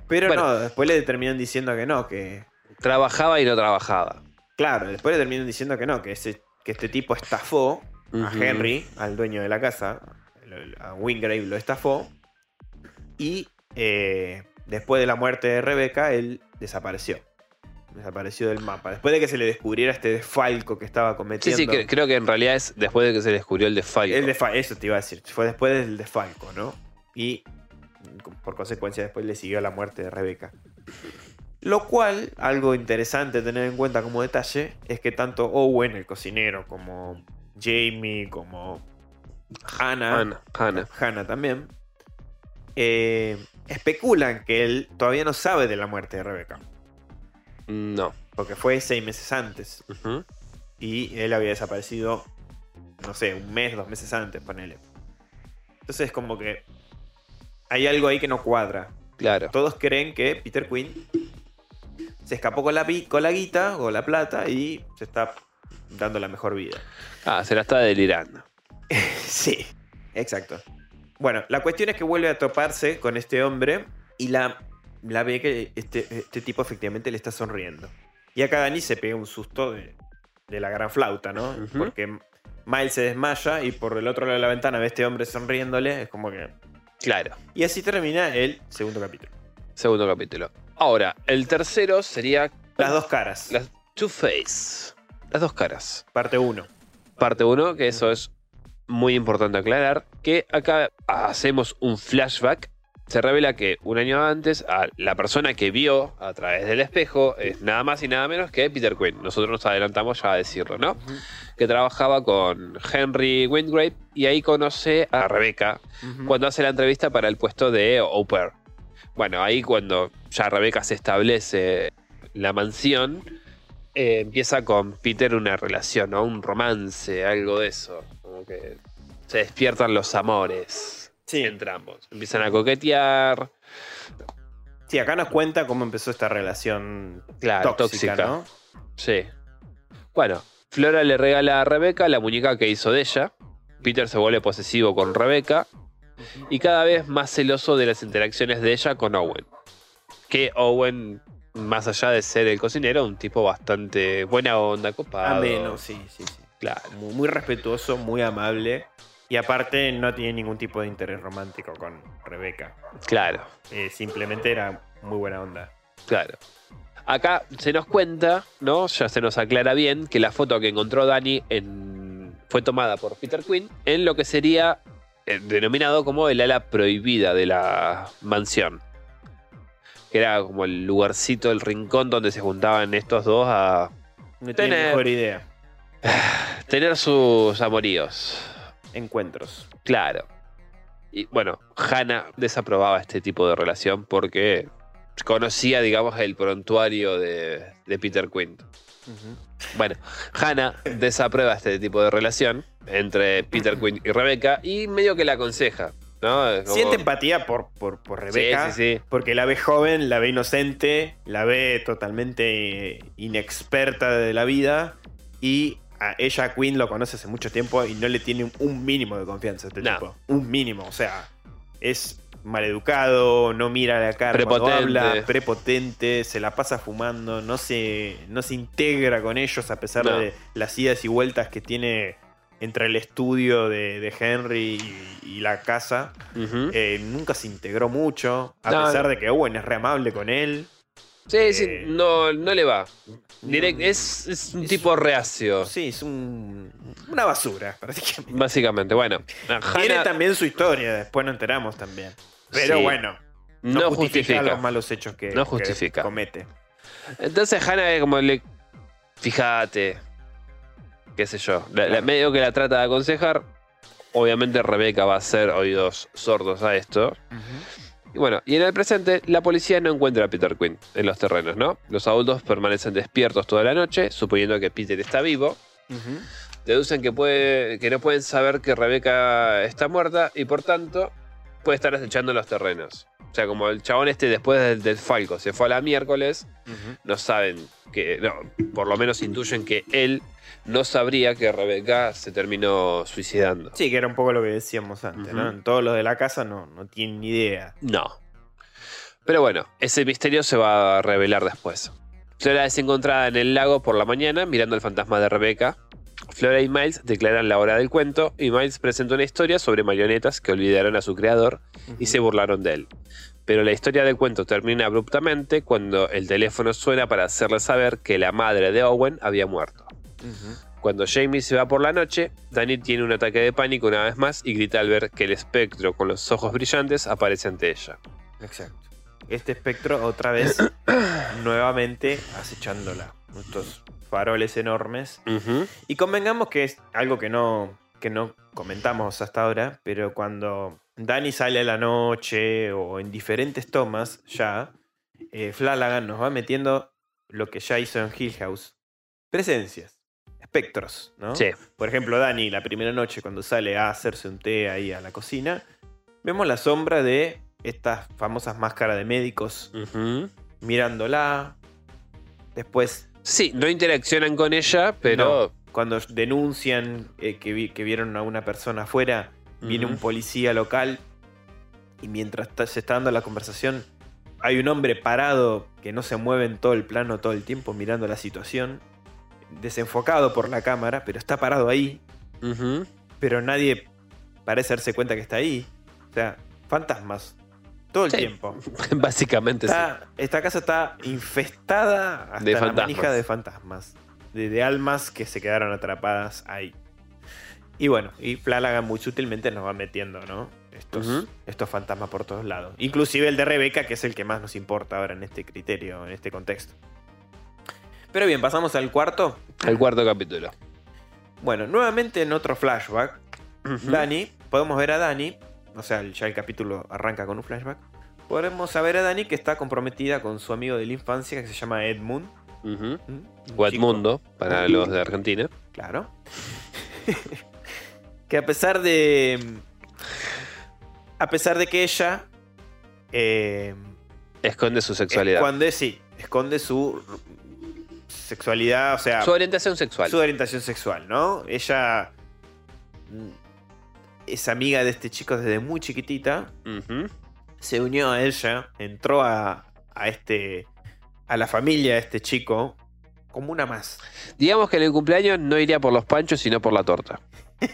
Pero Bueno. no, después le terminan diciendo que no, que. Trabajaba y no trabajaba. Claro, después le terminan diciendo que no, que, ese, que este tipo estafó a. Henry, al dueño de la casa. A Wingrave lo estafó. Y eh, después de la muerte de Rebeca, él desapareció. Desapareció del mapa. Después de que se le descubriera este desfalco que estaba Sí, cometiendo. sí, cre- creo que en realidad es después de que se descubrió el desfalco. El eso te iba a decir. Fue después del desfalco, ¿no? Y por consecuencia después le siguió la muerte de Rebeca. Lo cual, algo interesante tener en cuenta como detalle, es que tanto Owen, el cocinero, como Jamie, como Hannah, Hannah, Hannah. Hannah también, eh, especulan que él todavía no sabe de la muerte de Rebeca. No. Porque fue seis meses antes. Y él había desaparecido, no sé, un mes, dos meses antes, ponele. Entonces, como que hay algo ahí que no cuadra. Claro. Todos creen que Peter Quinn se escapó con la, con la guita o la plata y se está dando la mejor vida. Ah, se la está delirando. Sí, exacto. Bueno, la cuestión es que vuelve a toparse con este hombre y la, la ve que este, este tipo efectivamente le está sonriendo. Y acá Dani se pega un susto de, de la gran flauta, ¿no? Porque Miles se desmaya y por el otro lado de la ventana ve a este hombre sonriéndole. Es como que Claro. Y así termina el segundo capítulo. Segundo capítulo. Ahora, el tercero sería. Las dos caras. Las Two Face. Las dos caras. Parte 1. Parte 1, que eso es muy importante aclarar. Que acá hacemos un flashback. Se revela que un año antes, a la persona que vio a través del espejo es nada más y nada menos que Peter Quinn. Nosotros nos adelantamos ya a decirlo, ¿no? Que trabajaba con Henry Wingrave y ahí conoce a Rebecca cuando hace la entrevista para el puesto de au pair. Bueno, ahí cuando ya Rebecca se establece la mansión, eh, empieza con Peter una relación, ¿no? Un romance, algo de eso. Como que se despiertan los amores Sí. entre ambos. Empiezan a coquetear. Sí, acá nos cuenta cómo empezó esta relación Claro, tóxica, tóxica. ¿no? Sí. Bueno, Flora le regala a Rebeca la muñeca que hizo de ella. Peter se vuelve posesivo con Rebeca y cada vez más celoso de las interacciones de ella con Owen. Que Owen, más allá de ser el cocinero, un tipo bastante buena onda, copado. Ameno, sí, sí, sí. Claro. Muy, muy respetuoso, muy amable. Y aparte no tiene ningún tipo de interés romántico con Rebeca. Claro, Eh, simplemente era muy buena onda. claro. Acá se nos cuenta, ¿no? Ya se nos aclara bien que la foto que encontró Dani en- fue tomada por Peter Quinn en lo que sería denominado como el ala prohibida de la mansión. Que era como el lugarcito, el rincón donde se juntaban estos dos a No tiene Tener- mejor idea. tener sus amoríos. Encuentros. Claro. Y bueno, Hannah desaprobaba este tipo de relación porque conocía, digamos, el prontuario de, de Peter Quinn. Bueno, Hannah desaprueba este tipo de relación entre Peter Quinn y Rebecca y medio que la aconseja. ¿no? Como- Siente empatía por, por, por Rebeca. Sí, sí, sí. Porque la ve joven, la ve inocente, la ve totalmente eh, inexperta de la vida. Y a ella, a Queen, lo conoce hace mucho tiempo y no le tiene un, mínimo de confianza a este No. tipo. Un mínimo. O sea, es maleducado, no mira la cara cuando Prepotente. habla, prepotente, se la pasa fumando, no se, no se integra con ellos a pesar No. de las idas y vueltas que tiene entre el estudio de, de Henry y, y la casa. Eh, nunca se integró mucho, a No. pesar de que Owen es re amable con él. sí, sí, eh, no, no le va. Direct- no. es, es un Es- tipo reacio, Sí, es un, una basura, prácticamente. básicamente. Bueno, Tiene Hannah también su historia, después nos enteramos también. Pero Sí. bueno, no, no justifica, justifica. los malos hechos que, No que justifica. comete. Entonces Hannah es como le. Fíjate. Qué sé yo. la- medio que la trata de aconsejar. Obviamente Rebeca va a hacer oídos sordos a esto. Y bueno, y en el presente, la policía no encuentra a Peter Quinn en los terrenos, ¿no? Los adultos permanecen despiertos toda la noche, suponiendo que Peter está vivo. Deducen que, puede, que no pueden saber que Rebeca está muerta y por tanto puede estar acechando los terrenos. O sea, como el chabón este después del, del Falco se fue a la miércoles, no saben que, no, por lo menos intuyen que él no sabría que Rebeca se terminó suicidando. Sí, que era un poco lo que decíamos antes, ¿no? Ujú. En todos los de la casa no, no tienen ni idea. No. Pero bueno, ese misterio se va a revelar después. Flora es encontrada en el lago por la mañana mirando el fantasma de Rebeca. Flora y Miles declaran la hora del cuento y Miles presenta una historia sobre marionetas que olvidaron a su creador y se burlaron de él. Pero la historia del cuento termina abruptamente cuando el teléfono suena para hacerle saber que la madre de Owen había muerto. Cuando Jamie se va por la noche, Danny tiene un ataque de pánico una vez más y grita al ver que el espectro con los ojos brillantes aparece ante ella. Exacto. Este espectro otra vez nuevamente acechándola. Estos faroles enormes. Y convengamos que es algo que no, que no comentamos hasta ahora, pero cuando Danny sale a la noche o en diferentes tomas ya, eh, Flanagan nos va metiendo lo que ya hizo en Hill House. Presencias, espectros, ¿no? Sí. Por ejemplo, Danny la primera noche cuando sale a hacerse un té ahí a la cocina, vemos la sombra de estas famosas máscaras de médicos mirándola. Después Sí, no interaccionan con ella, pero cuando denuncian eh, que, vi- que vieron a una persona afuera, viene un policía local y mientras se está dando la conversación, hay un hombre parado que no se mueve en todo el plano todo el tiempo mirando la situación, desenfocado por la cámara, pero está parado ahí, pero nadie parece darse cuenta que está ahí. O sea, fantasmas. Todo el Sí. tiempo. Básicamente sí. Esta casa está infestada hasta De la fantasmas. manija de fantasmas. De, de almas que se quedaron atrapadas ahí. Y bueno, y Flanagan muy sutilmente nos va metiendo, ¿no? Estos, estos fantasmas por todos lados. Inclusive el de Rebeca, que es el que más nos importa ahora en este criterio, en este contexto. Pero bien, pasamos al cuarto. El cuarto capítulo. Bueno, nuevamente en otro flashback. Dani, podemos ver a Dani, o sea, ya el capítulo arranca con un flashback. Podemos saber a Dani que está comprometida con su amigo de la infancia que se llama Edmund. ¿Mm? O Edmundo, para los de Argentina. Claro. que a pesar de. A pesar de que ella. eh, Esconde su sexualidad. Esconde, sí, esconde su sexualidad, o sea, Su orientación sexual. su orientación sexual, ¿no? Ella mm, es amiga de este chico desde muy chiquitita. Se unió a ella, entró a, a este. a la familia de este chico como una más. Digamos que en el cumpleaños no iría por los panchos, sino por la torta.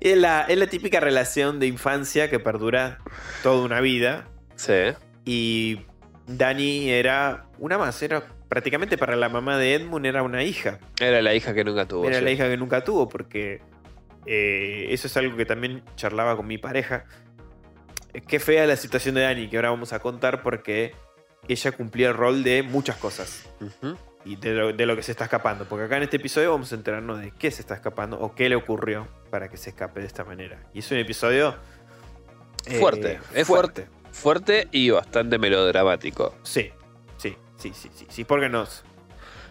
Es la, es la típica relación de infancia que perdura toda una vida. Sí. Y Dani era una más, era prácticamente para la mamá de Edmund era una hija. Era la hija que nunca tuvo. Era sí. la hija que nunca tuvo, porque eh, eso es algo que también charlaba con mi pareja. Eh, Qué fea la situación de Dani, que ahora vamos a contar, porque ella cumplía el rol de muchas cosas. Y de lo, de lo que se está escapando. Porque acá en este episodio vamos a enterarnos de qué se está escapando o qué le ocurrió para que se escape de esta manera. Y es un episodio... eh, Fuerte, es fuerte. Fuerte y bastante melodramático. Sí, sí, sí, sí, sí, sí, porque nos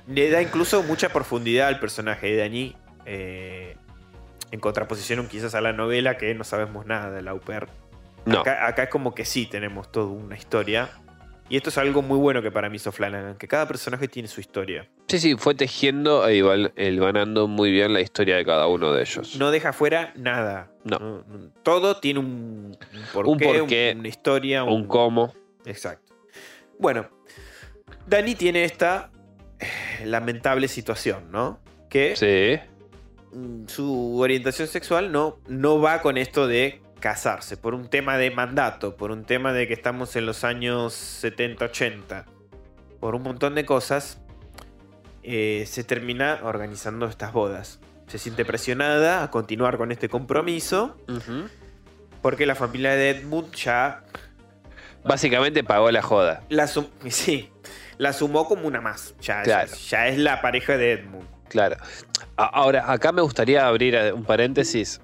le da incluso mucha profundidad al personaje de Dani, eh, en contraposición quizás a la novela que no sabemos nada de la UPR. No. Acá, acá es como que sí tenemos toda una historia. Y esto es algo muy bueno que para mí hizo Flanagan, que cada personaje tiene su historia. Sí, sí, fue tejiendo e iba elvanando muy bien la historia de cada uno de ellos. No deja fuera nada. No. No, no, Todo tiene un, un porqué, Un porqué, una historia, Un cómo. Exacto. Bueno, Dani tiene esta eh, lamentable situación, ¿no? Que Sí. Mm, su orientación sexual no, no va con esto de casarse, por un tema de mandato, por un tema de que estamos en los años 70-80, por un montón de cosas, eh, se termina organizando estas bodas. Se siente presionada a continuar con este compromiso porque la familia de Edmund ya Básicamente pagó la joda. la, sí, la sumó como una más. Ya, Claro. ya, ya es la pareja de Edmund. Claro. Ahora, acá me gustaría abrir eh, un paréntesis.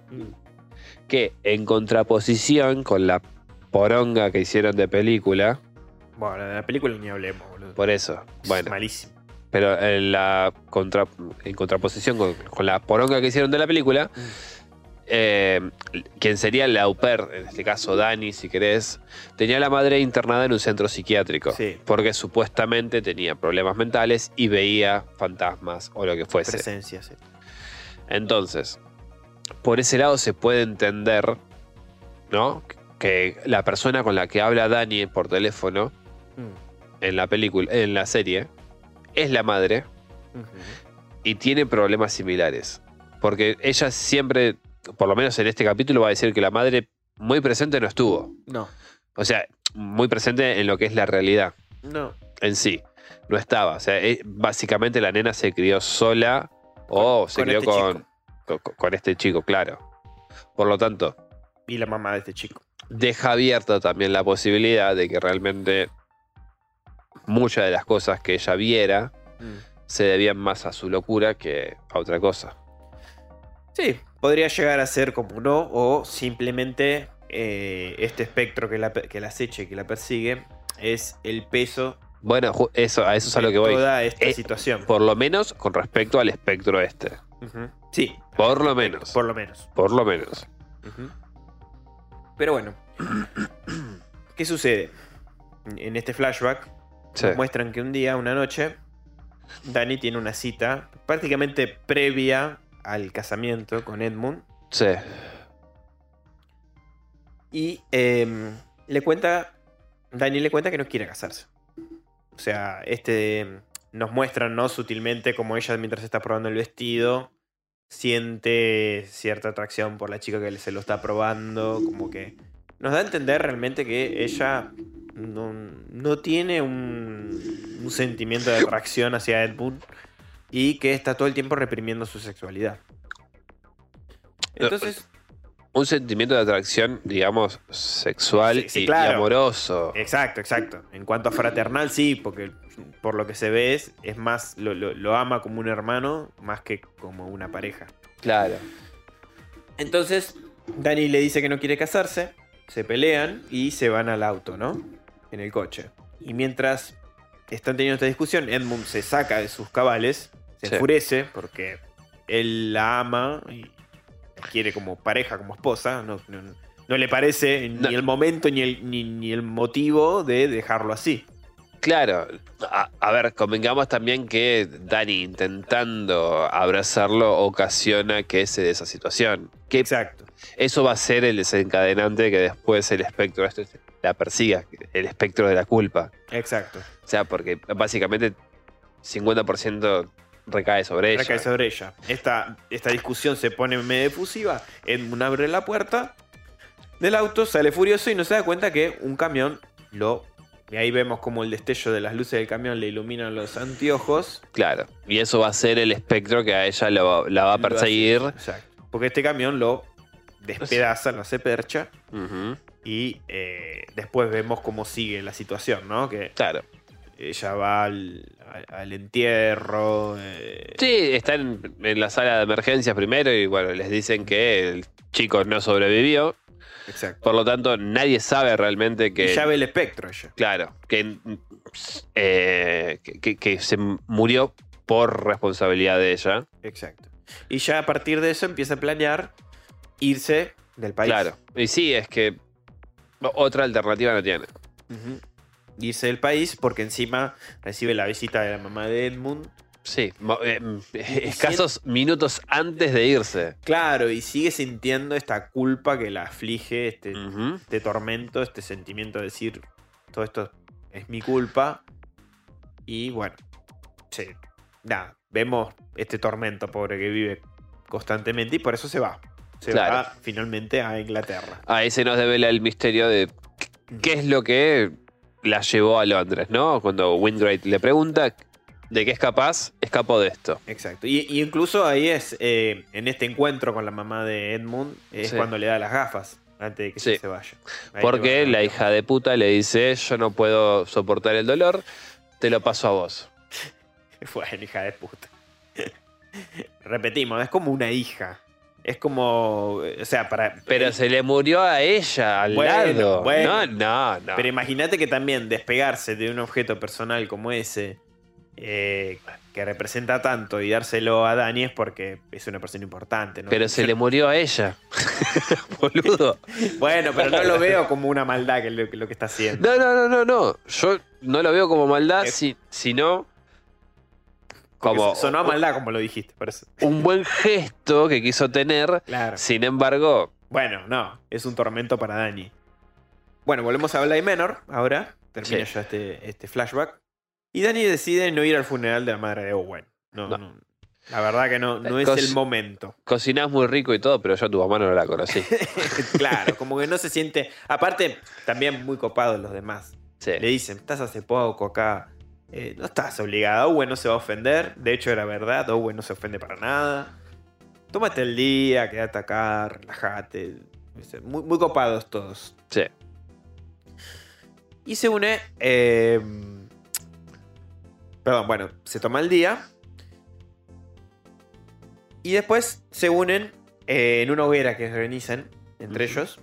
Que en contraposición con la poronga que hicieron de película, Bueno, de la película ni hablemos, boludo. por eso, Es bueno, malísimo. pero en, la contra- en contraposición con, con la poronga que hicieron de la película, eh, quien sería la au pair, en este caso Dani, si querés, tenía a la madre internada en un centro psiquiátrico. Sí. Porque supuestamente tenía problemas mentales y veía fantasmas o lo que fuese. Presencia, sí. Entonces, por ese lado se puede entender, ¿no? Que la persona con la que habla Dani por teléfono Mm. en la película, en la serie, es la madre y tiene problemas similares. Porque ella siempre, por lo menos en este capítulo, va a decir que la madre muy presente no estuvo. No, O sea, muy presente en lo que es la realidad no. en sí. No estaba. O sea, eh, básicamente la nena se crió sola o se con crió este con, con este chico, claro. Por lo tanto, Y la mamá de este chico. deja abierta también la posibilidad de que realmente muchas de las cosas que ella viera Mm. se debían más a su locura que a otra cosa. Sí, podría llegar a ser como no, o simplemente eh, este espectro que la, que la acecha y que la persigue es el peso Bueno, eso, a eso es a lo de que voy. toda esta Eh, situación. Por lo menos con respecto al espectro este. Sí, Por lo menos. por lo menos. Por lo menos. Pero bueno, ¿qué sucede? En este flashback Sí. muestran que un día, una noche, Dani tiene una cita prácticamente previa al casamiento con Edmund Sí. y em, le cuenta, Dani le cuenta que no quiere casarse. O sea, este nos muestran, ¿no? Sutilmente como ella mientras está probando el vestido siente cierta atracción por la chica que se lo está probando, como que nos da a entender realmente que ella no, no tiene un, un sentimiento de atracción hacia Edmund y que está todo el tiempo reprimiendo su sexualidad. Entonces, Un sentimiento de atracción, digamos, sexual Sí, sí, y, amoroso. exacto, exacto. En cuanto a fraternal, sí, porque por lo que se ve es, es más, lo, lo- lo ama como un hermano más que como una pareja. Claro. Entonces, Dani le dice que no quiere casarse, se pelean y se van al auto, ¿no? En el coche. Y mientras están teniendo esta discusión, Edmund se saca de sus cabales, se Sí. enfurece porque él la ama y la quiere como pareja, como esposa. No, no- no le parece No. ni el momento ni el, ni, ni el motivo de dejarlo así. Claro. A, a ver, convengamos también que Dani intentando abrazarlo ocasiona que se dé esa situación. Que Exacto. eso va a ser el desencadenante que después el espectro este la persiga, el espectro de la culpa. Exacto. O sea, porque básicamente 50% recae sobre ella. Recae sobre ella. Esta, esta discusión se pone medio efusiva. Edmund abre la puerta del auto, sale furioso y no se da cuenta que un camión lo. Y ahí vemos como el destello de las luces del camión le iluminan los anteojos. Claro. Y eso va a ser el espectro que a ella lo- la va a perseguir. Exacto. Porque este camión lo despedaza, lo hace percha. Y eh, después vemos cómo sigue la situación, ¿no? Que Claro. ella va al, al- al entierro. eh, Sí, están en la sala de emergencias primero y bueno, les dicen que el chico no sobrevivió. Exacto. Por lo tanto, nadie sabe realmente que. Y ya ve el espectro ella. Claro, que, eh, que, se murió por responsabilidad de ella. Exacto. Y ya a partir de eso empieza a planear irse del país. Claro. Y sí, es que otra alternativa no tiene. Irse del país porque encima recibe la visita de la mamá de Edmund. Sí, eh, escasos minutos antes de irse. Claro, y sigue sintiendo esta culpa que la aflige, este, este tormento, este sentimiento de decir, todo esto es mi culpa. Y bueno, sí, nada, vemos este tormento pobre que vive constantemente y por eso se va. Se Claro. va finalmente a Inglaterra. Ahí se nos devela el misterio de qué es lo que la llevó a Londres, ¿no? Cuando Wingate le pregunta de qué es capaz, escapó de esto. Exacto. Y, y incluso ahí es, eh, en este encuentro con la mamá de Edmund, es Sí. cuando le da las gafas antes de que Sí. se vaya. Ahí Porque la hija de puta le dice, yo no puedo soportar el dolor, te lo paso a vos. Bueno, hija de puta. Repetimos, es como una hija. Es como, o sea, para... Pero se le murió a ella, al Bueno, lado. bueno. No, no, no. Pero imagínate que también despegarse de un objeto personal como ese, eh, que representa tanto, y dárselo a Dani es porque es una persona importante. ¿no? Pero se le murió a ella. Boludo. Bueno, pero no lo veo como una maldad que lo, que está haciendo. No, no, no, no, no. Yo no lo veo como maldad, Es- si- sino como Sonó a maldad como lo dijiste, por eso. un buen gesto que quiso tener. Claro. Sin embargo, Bueno, no, es un tormento para Dani. Bueno, volvemos a Bly Menor ahora. Termina Sí. ya este, este flashback. Y Dani decide no ir al funeral de la madre de Owen. No, No. no. La verdad que no, no es el momento. cocinás muy rico y todo, pero yo a tu mamá no la conocí. claro, como que no se siente. Aparte, también muy copados los demás. Sí. Le dicen, estás hace poco acá. Eh, no estás obligada. Owen no se va a ofender. De hecho, era verdad. Owen no se ofende para nada. Tómate el día, quédate acá, relájate. Muy, muy copados todos. Sí. Y se une. eh, perdón, bueno, se toma el día. Y después se unen eh, en una hoguera que organizan entre ellos.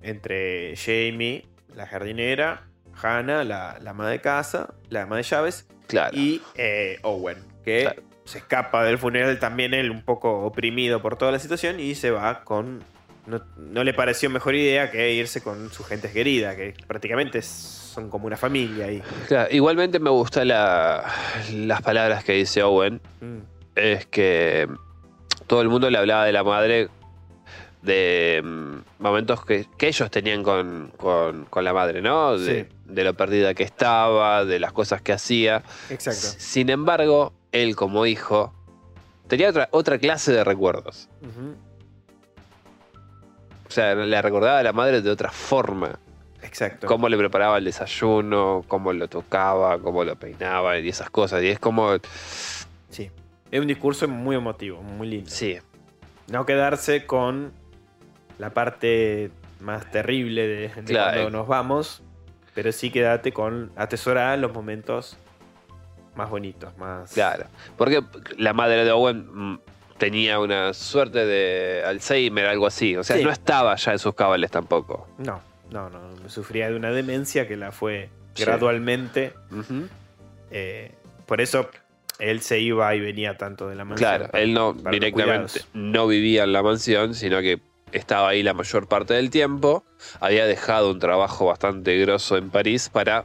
Entre Jamie, la jardinera, Hannah, la, la ama de casa, la ama de llaves, Claro. y eh, Owen, que Claro. se escapa del funeral también él un poco oprimido por toda la situación y se va con... No, no le pareció mejor idea que irse con su gente querida, que prácticamente son como una familia ahí. Claro, Igualmente me gustan la- las palabras que dice Owen. Mm, Es que todo el mundo le hablaba de la madre de mm, momentos que, que ellos tenían con, con- con la madre, ¿no? De, Sí. de lo perdida que estaba, de las cosas que hacía. Exacto. Sin embargo, él como hijo tenía otra, otra clase de recuerdos. O sea, le recordaba a la madre de otra forma. Exacto. Cómo le preparaba el desayuno, cómo lo tocaba, cómo lo peinaba y esas cosas. Y es como, Sí. Es un discurso muy emotivo, muy lindo. sí, No quedarse con la parte más terrible de, de Claro. cuando nos vamos, pero sí quédate con atesorar los momentos más bonitos, más... claro. Porque la madre de Owen mm, tenía una suerte de Alzheimer, algo así. O sea, Sí. no estaba ya en sus cabales tampoco. No, no, no. Sufría de una demencia que la fue Sí. gradualmente. Eh, por eso él se iba y venía tanto de la mansión. Claro, para- él no directamente no vivía en la mansión, sino que estaba ahí la mayor parte del tiempo. Había dejado un trabajo bastante grosso en París para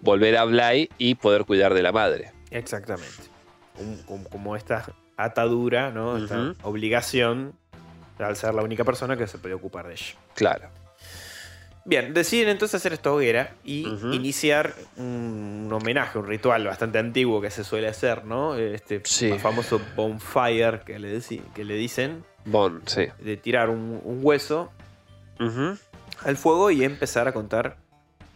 volver a Bly y poder cuidar de la madre. Exactamente. Como, como esta atadura, ¿no? Esta obligación al ser la única persona que se puede ocupar de ella. Claro. Bien, deciden entonces hacer esta hoguera y iniciar un, un homenaje, un ritual bastante antiguo que se suele hacer, ¿no? Este Sí. famoso bonfire que le, que le dicen, Bon, sí. de tirar un, un hueso al fuego y empezar a contar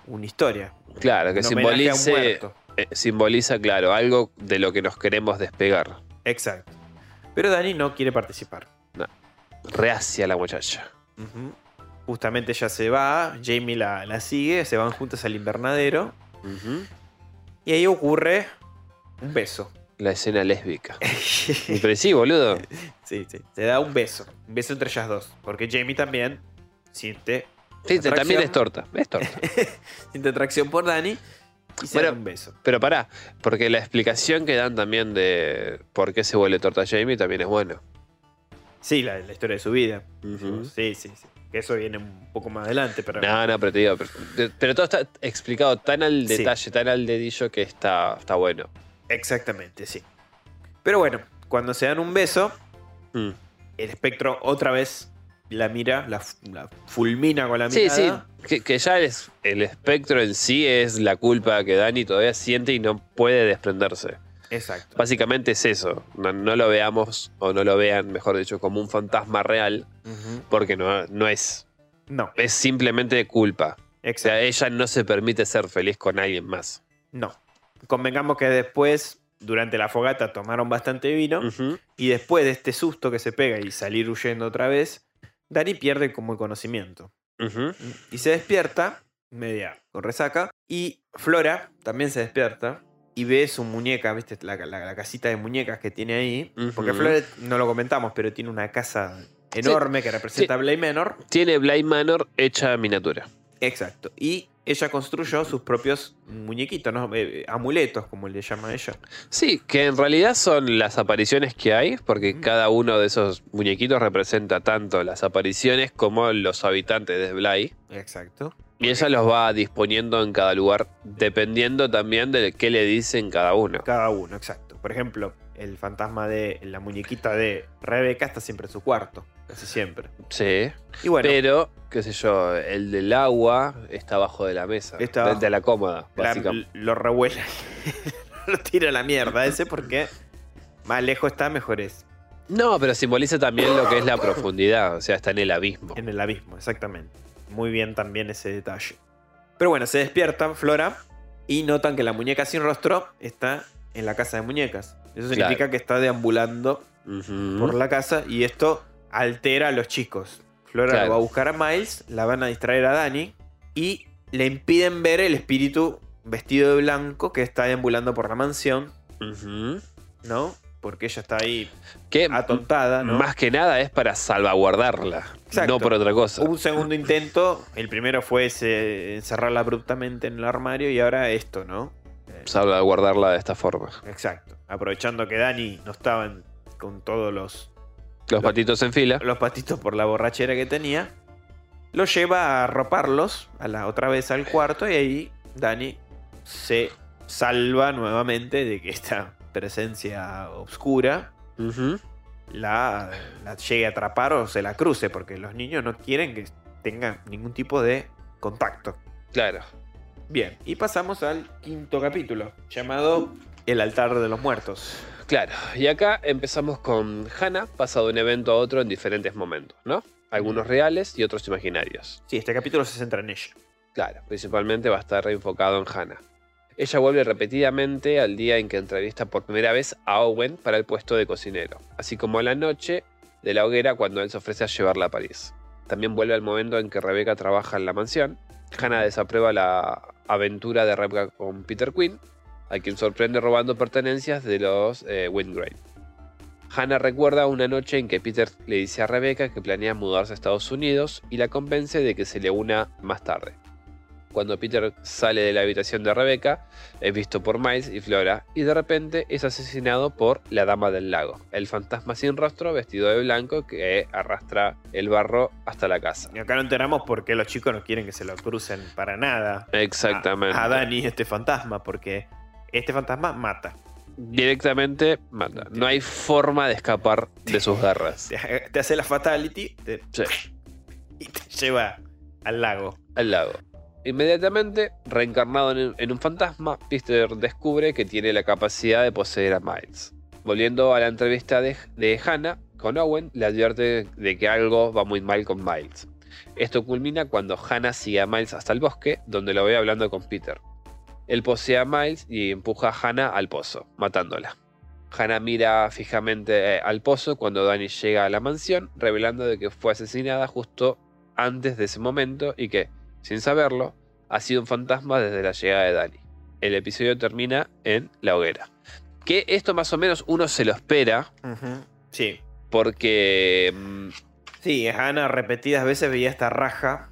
una historia. Claro, que simbolice, eh, simboliza, claro, algo de lo que nos queremos despegar. Exacto. Pero Dani no quiere participar. Reacia la muchacha. Justamente ella se va, Jamie la, la sigue, se van juntas al invernadero y ahí ocurre un beso. La escena lésbica. sí, Pero sí, boludo. sí, se da un beso, un beso entre ellas dos, porque Jamie también siente, Sí, también es torta. Es torta. siente atracción por Dani y se Bueno, da un beso. Pero pará, porque la explicación que dan también de por qué se vuelve torta Jamie también es bueno. Sí, la, la historia de su vida. Sí, sí, sí. Que eso viene un poco más adelante, pero No, no, pero te digo, pero, pero todo está explicado tan al Sí. detalle, tan al dedillo que está, está bueno. Exactamente, sí. Pero bueno, cuando se dan un beso, Mm. el espectro otra vez la mira, la, la fulmina con la Sí, sí, mirada. que, que ya el, el espectro en sí es la culpa que Dani todavía siente y no puede desprenderse. Exacto. Básicamente es eso, no, no lo veamos o no lo vean, mejor dicho, como un fantasma real, porque no, no es, No, es simplemente culpa. O exacto. sea, ella no se permite ser feliz con alguien más. No. Convengamos que después, durante la fogata, tomaron bastante vino. Y después de este susto que se pega y salir huyendo otra vez, Dani pierde como el conocimiento. Y se despierta, media con resaca. Y Flora también se despierta y ve su muñeca, ¿viste? La, la- la casita de muñecas que tiene ahí. Porque. Flora, no lo comentamos, pero tiene una casa enorme que representa a Bly Manor. Tiene Bly Manor hecha miniatura. Exacto. Y ella construyó sus propios muñequitos, ¿no? Eh, amuletos, como le llama ella. Sí, que en realidad son las apariciones que hay, porque Ujú. cada uno de esos muñequitos representa tanto las apariciones como los habitantes de Bly. Exacto. Y ella los va disponiendo en cada lugar, dependiendo también de qué le dicen cada uno. Cada uno, exacto. Por ejemplo, el fantasma de la muñequita de Rebeca está siempre en su cuarto, casi siempre. Sí. Y bueno, Pero, qué sé yo, el del agua está abajo de la mesa. Está de, la cómoda, la- básicamente. lo revuela, lo tira a la mierda ese porque más lejos está, mejor es. No, pero simboliza también lo que es la profundidad, o sea, está en el abismo. En el abismo, exactamente. Muy bien también ese detalle. Pero bueno, se despiertan Flora y notan que la muñeca sin rostro está en la casa de muñecas. Eso significa Claro. que está deambulando por la casa y esto altera a los chicos. Flora Claro. lo va a buscar a Miles, la van a distraer a Dani y le impiden ver el espíritu vestido de blanco que está deambulando por la mansión. ¿no? Porque ella está ahí Que atontada, ¿no? más que nada es para salvaguardarla, Exacto. no por otra cosa. Un segundo intento, el primero fue ese, encerrarla abruptamente en el armario y ahora esto, ¿no? Eh, Salvaguardarla de esta forma. exacto. Aprovechando que Dani no estaba en- con todos los Los patitos en fila. los patitos por la borrachera que tenía. Lo lleva a arroparlos a la otra vez al cuarto y ahí Dani se salva nuevamente de que esta presencia oscura la, la llegue a atrapar o se la cruce, porque los niños no quieren que tengan ningún tipo de contacto. Claro. Bien, y pasamos al quinto capítulo, llamado El altar de los muertos. Claro, y acá empezamos con Hannah, pasa de un evento a otro en diferentes momentos, ¿no? Algunos reales y otros imaginarios. Sí, este capítulo se centra en ella. Claro, principalmente va a estar enfocado en Hannah. Ella vuelve repetidamente al día en que entrevista por primera vez a Owen para el puesto de cocinero, así como a la noche de la hoguera cuando él se ofrece a llevarla a París. También vuelve al momento en que Rebecca trabaja en la mansión. Hannah desaprueba la aventura de Rebecca con Peter Quinn, a quien sorprende robando pertenencias de los eh. Hannah recuerda una noche en que Peter le dice a Rebecca que planea mudarse a Estados Unidos y la convence de que se le una más tarde. Cuando Peter sale de la habitación de Rebecca, es visto por Miles y Flora y de repente es asesinado por la Dama del Lago, el fantasma sin rostro vestido de blanco que arrastra el barro hasta la casa. Y acá no enteramos por qué los chicos no quieren que se lo crucen para nada. Exactamente. A, a Dani, este fantasma, porque este fantasma mata. Directamente mata. No hay forma de escapar de sus garras. Te, hace la fatality te- Sí, y te lleva al lago. al lago. Inmediatamente, reencarnado en, en un fantasma, Peter descubre que tiene la capacidad de poseer a Miles. Volviendo a la entrevista de, de Hannah con Owen, le advierte de que algo va muy mal con Miles. Esto culmina cuando Hannah sigue a Miles hasta el bosque, donde lo ve hablando con Peter. Él posee a Miles y empuja a Hannah al pozo, matándola. Hannah mira fijamente eh, al pozo cuando Danny llega a la mansión, revelando de que fue asesinada justo antes de ese momento y que, sin saberlo, ha sido un fantasma desde la llegada de Danny. El episodio termina en la hoguera. Que esto más o menos uno se lo espera Sí. porque... mm, Sí, Hannah repetidas veces veía esta raja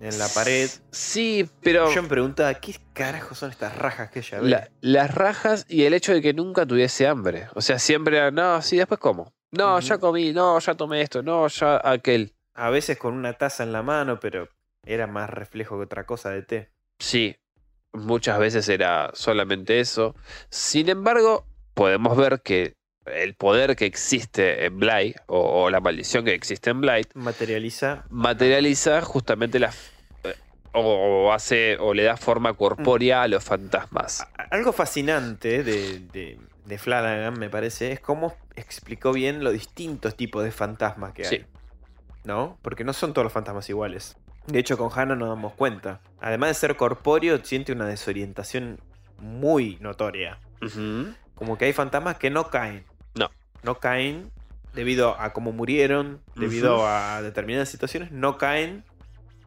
en la pared. Sí, pero... Yo me preguntaba, ¿qué carajo son estas rajas que ella ve? La- las rajas y el hecho de que nunca tuviese hambre. O sea, siempre era, no, sí, después como. No, ya comí, no, ya tomé esto, no, ya aquel. A veces con una taza en la mano, pero era más reflejo que otra cosa de té. Sí, muchas veces era solamente eso. Sin embargo, podemos ver que el poder que existe en Blight, o, o la maldición que existe en Blight, Materializa. materializa justamente la... O, o hace, o le da forma corpórea a los fantasmas. Algo fascinante de, de, de Flanagan, me parece, es cómo explicó bien los distintos tipos de fantasmas que hay. Sí. ¿No? Porque no son todos los fantasmas iguales. De hecho, con Hannah nos damos cuenta. Además de ser corpóreo, siente una desorientación muy notoria. Como que hay fantasmas que no caen. No. Caen debido a cómo murieron, debido a determinadas situaciones, no caen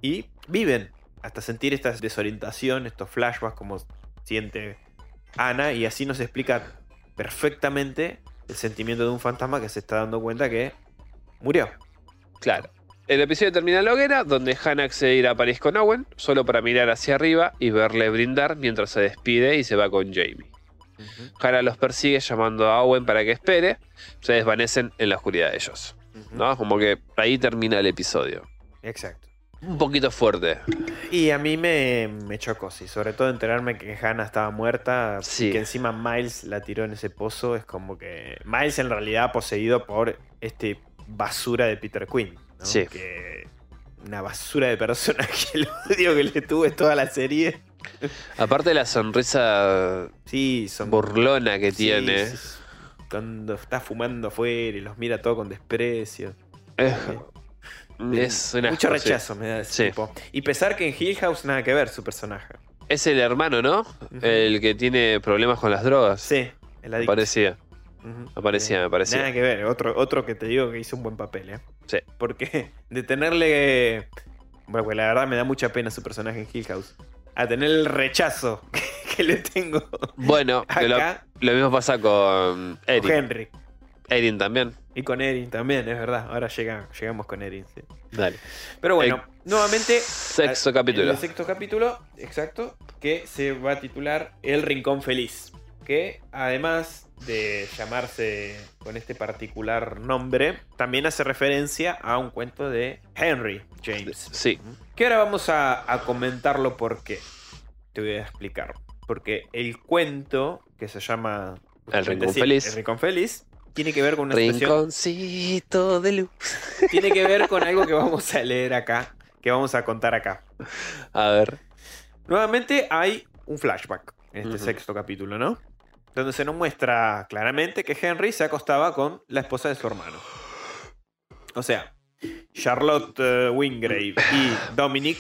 y viven. Hasta sentir esta desorientación, estos flashbacks como siente Ana. Y así nos explica perfectamente el sentimiento de un fantasma que se está dando cuenta que murió. Claro. El episodio termina en la hoguera, donde Hannah accede a ir a París con Owen, solo para mirar hacia arriba y verle brindar mientras se despide y se va con Jamie. Hannah los persigue llamando a Owen para que espere, se desvanecen en la oscuridad de ellos. ¿no? Como que ahí termina el episodio. Exacto. Un poquito fuerte. Y a mí me, me chocó, sí. Sobre todo enterarme que Hannah estaba muerta. Sí. Y que encima Miles la tiró en ese pozo. Es como que. Miles en realidad poseído por este basura de Peter Quinn. ¿no? Sí. Que. Una basura de personaje. El odio que le tuve toda la serie. Aparte de la sonrisa Sí, son. burlona que sí, tiene. sí. Cuando está fumando afuera y los mira todo con desprecio. Es, es una Mucho rechazo me da ese tipo. Y pesar que en Hill House nada que ver su personaje. Es el hermano, ¿no? El que tiene problemas con las drogas. Sí, el adicto. parecía. Ujú. Me parecía, me parecía. Nada que ver, otro, otro que te digo que hizo un buen papel, ¿eh? Sí. Porque de tenerle. Bueno, pues la verdad me da mucha pena su personaje en Hill House. A tener el rechazo que le tengo Bueno, lo, acá lo mismo pasa con Erin. Henry. Erin también. Y con Erin también, es verdad. Ahora llega, llegamos con Erin, sí. Dale. Pero bueno, El nuevamente. Sexto capítulo. El sexto capítulo, exacto, que se va a titular El Rincón Feliz. Que además de llamarse con este particular nombre, también hace referencia a un cuento de Henry James. Sí. Que ahora vamos a, a comentarlo porque te voy a explicar. Porque el cuento que se llama El Rincón sí, Feliz. El Rincón Feliz tiene que ver con una Rinconcito de luz. tiene que ver con algo que vamos a leer acá, que vamos a contar acá. A ver. Nuevamente hay un flashback en este sexto capítulo, ¿no? Donde se nos muestra claramente que Henry se acostaba con la esposa de su hermano. O sea, Charlotte eh, Wingrave y Dominic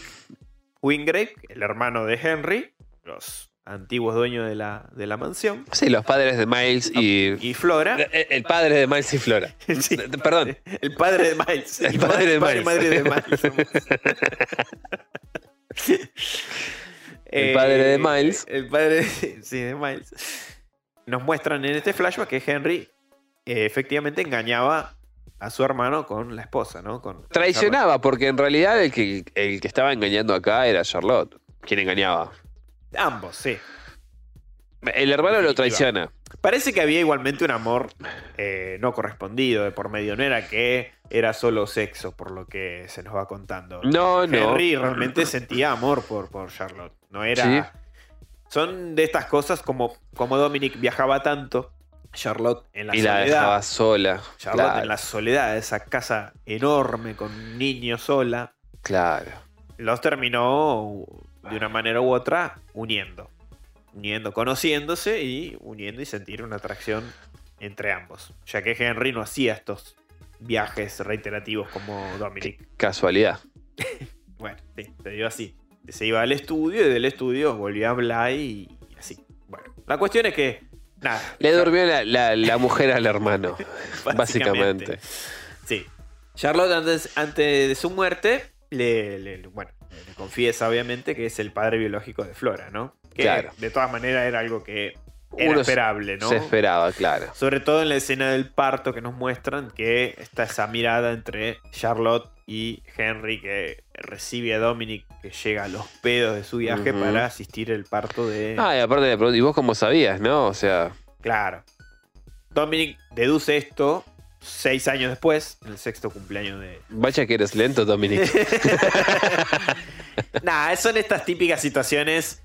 Wingrave, el hermano de Henry, los antiguos dueños de la, de la mansión. Sí, los padres de Miles y. Y Flora. El, el padre de Miles y Flora. Sí. Perdón. El padre de Miles. El padre de Miles. madre de Miles. El padre de Eh, Miles. El padre sí, de Miles. Nos muestran en este flashback que Henry eh, efectivamente engañaba a su hermano con la esposa, ¿no? Con Traicionaba, porque en realidad el que, el que estaba engañando acá era Charlotte. Quien engañaba. Ambos, sí. El hermano lo traiciona. Parece que había igualmente un amor eh, no correspondido de por medio. No era que era solo sexo, por lo que se nos va contando. No, no. Henry realmente sentía amor por, por Charlotte. No era. Sí. Son de estas cosas como, como Dominic viajaba tanto, Charlotte en la y la soledad. dejaba sola. Charlotte claro, en la soledad esa casa enorme con un niño sola. claro. Los terminó de una manera u otra uniendo. Uniendo, conociéndose y uniendo y sentir una atracción entre ambos. Ya que Henry no hacía estos viajes reiterativos como Dominic. Casualidad. Bueno, sí, te digo así. Se iba al estudio y del estudio volvía a Bly y así. Bueno, la cuestión es que. Nada. Le durmió la, la- la mujer al hermano. básicamente. Sí. Charlotte, antes, antes de su muerte, le, le- bueno, le confiesa obviamente que es el padre biológico de Flora, ¿no? Que Claro. de todas maneras era algo que era Uno esperable, ¿no? Se esperaba, claro. Sobre todo en la escena del parto que nos muestran que está esa mirada entre Charlotte y Henry que recibe a Dominic que llega a los pedos de su viaje para asistir el parto de... Ah, y aparte le pregunto, ¿y vos cómo sabías, no? O sea, Claro. Dominic deduce esto seis años después, en el sexto cumpleaños de... vaya que eres lento, Dominic. Nah, son estas típicas situaciones.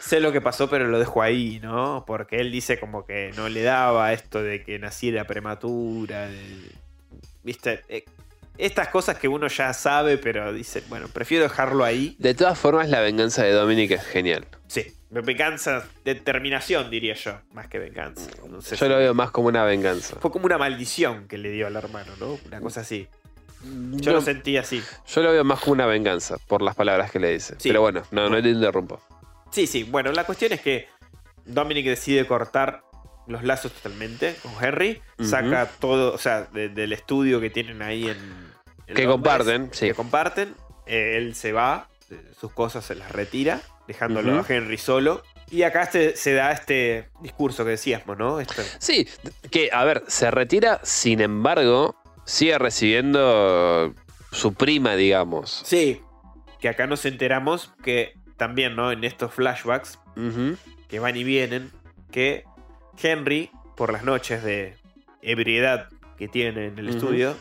Sé lo que pasó, pero lo dejo ahí, ¿no? Porque él dice como que no le daba esto de que naciera prematura. de- ¿Viste? Eh, Estas cosas que uno ya sabe, pero dice, bueno, prefiero dejarlo ahí. De todas formas, la venganza de Dominic es genial. Sí, venganza, determinación, diría yo, más que venganza. No sé Yo si- lo veo más como una venganza. Fue como una maldición que le dio al hermano, ¿no? Una cosa así. Yo No, lo sentí así. yo lo veo más como una venganza, por las palabras que le dice. Sí. Pero bueno, no, no te interrumpo. Sí, sí. Bueno, la cuestión es que Dominic decide cortar los lazos totalmente con Henry. Saca todo, o sea, de- del estudio que tienen ahí en. en Que Londres, comparten, sí. Que comparten. Eh, él se va, eh, sus cosas se las retira, dejándolo a Henry solo. Y acá este- se da este discurso que decíamos, ¿no? Este- Sí, que, a ver, se retira, sin embargo, sigue recibiendo su prima, digamos. sí, que acá nos enteramos que también, ¿no? En estos flashbacks que van y vienen, que Henry, por las noches de ebriedad que tiene en el estudio,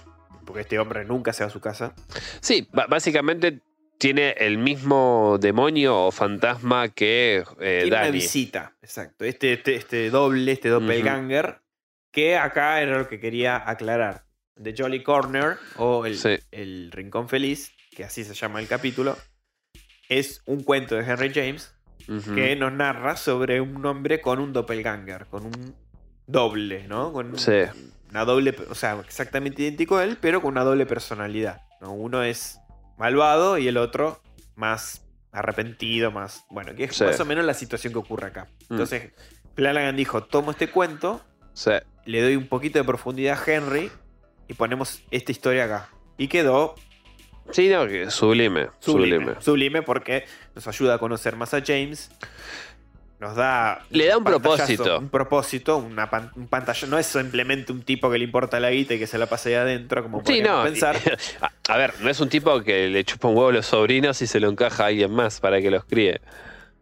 porque este hombre nunca se va a su casa, Sí, básicamente tiene el mismo demonio o fantasma que eh, tiene una visita, exacto, este, este, este doble, este doppelganger, que acá era lo que quería aclarar. The Jolly Corner, o el, Sí. el Rincón Feliz, que así se llama el capítulo, es un cuento de Henry James Que nos narra sobre un hombre con un doppelganger, con un doble, ¿no? Con Sí. una doble, o sea, exactamente idéntico a él, pero con una doble personalidad. ¿no? Uno es malvado y el otro más arrepentido, más. Bueno, que es Sí. más o menos la situación que ocurre acá. Mm. Entonces, Flanagan dijo: tomo este cuento, Sí. le doy un poquito de profundidad a Henry y ponemos esta historia acá. Y quedó Sí, no, que sublime, sublime. sublime. Sublime porque nos ayuda a conocer más a James. Nos da. Le da un propósito. Un propósito, una pan- un pantalla. No es simplemente un tipo que le importa la guita y que se la pase ahí adentro, como Sí, no. pensar. A, a ver, no es un tipo que le chupa un huevo a los sobrinos y se lo encaja a alguien más para que los críe.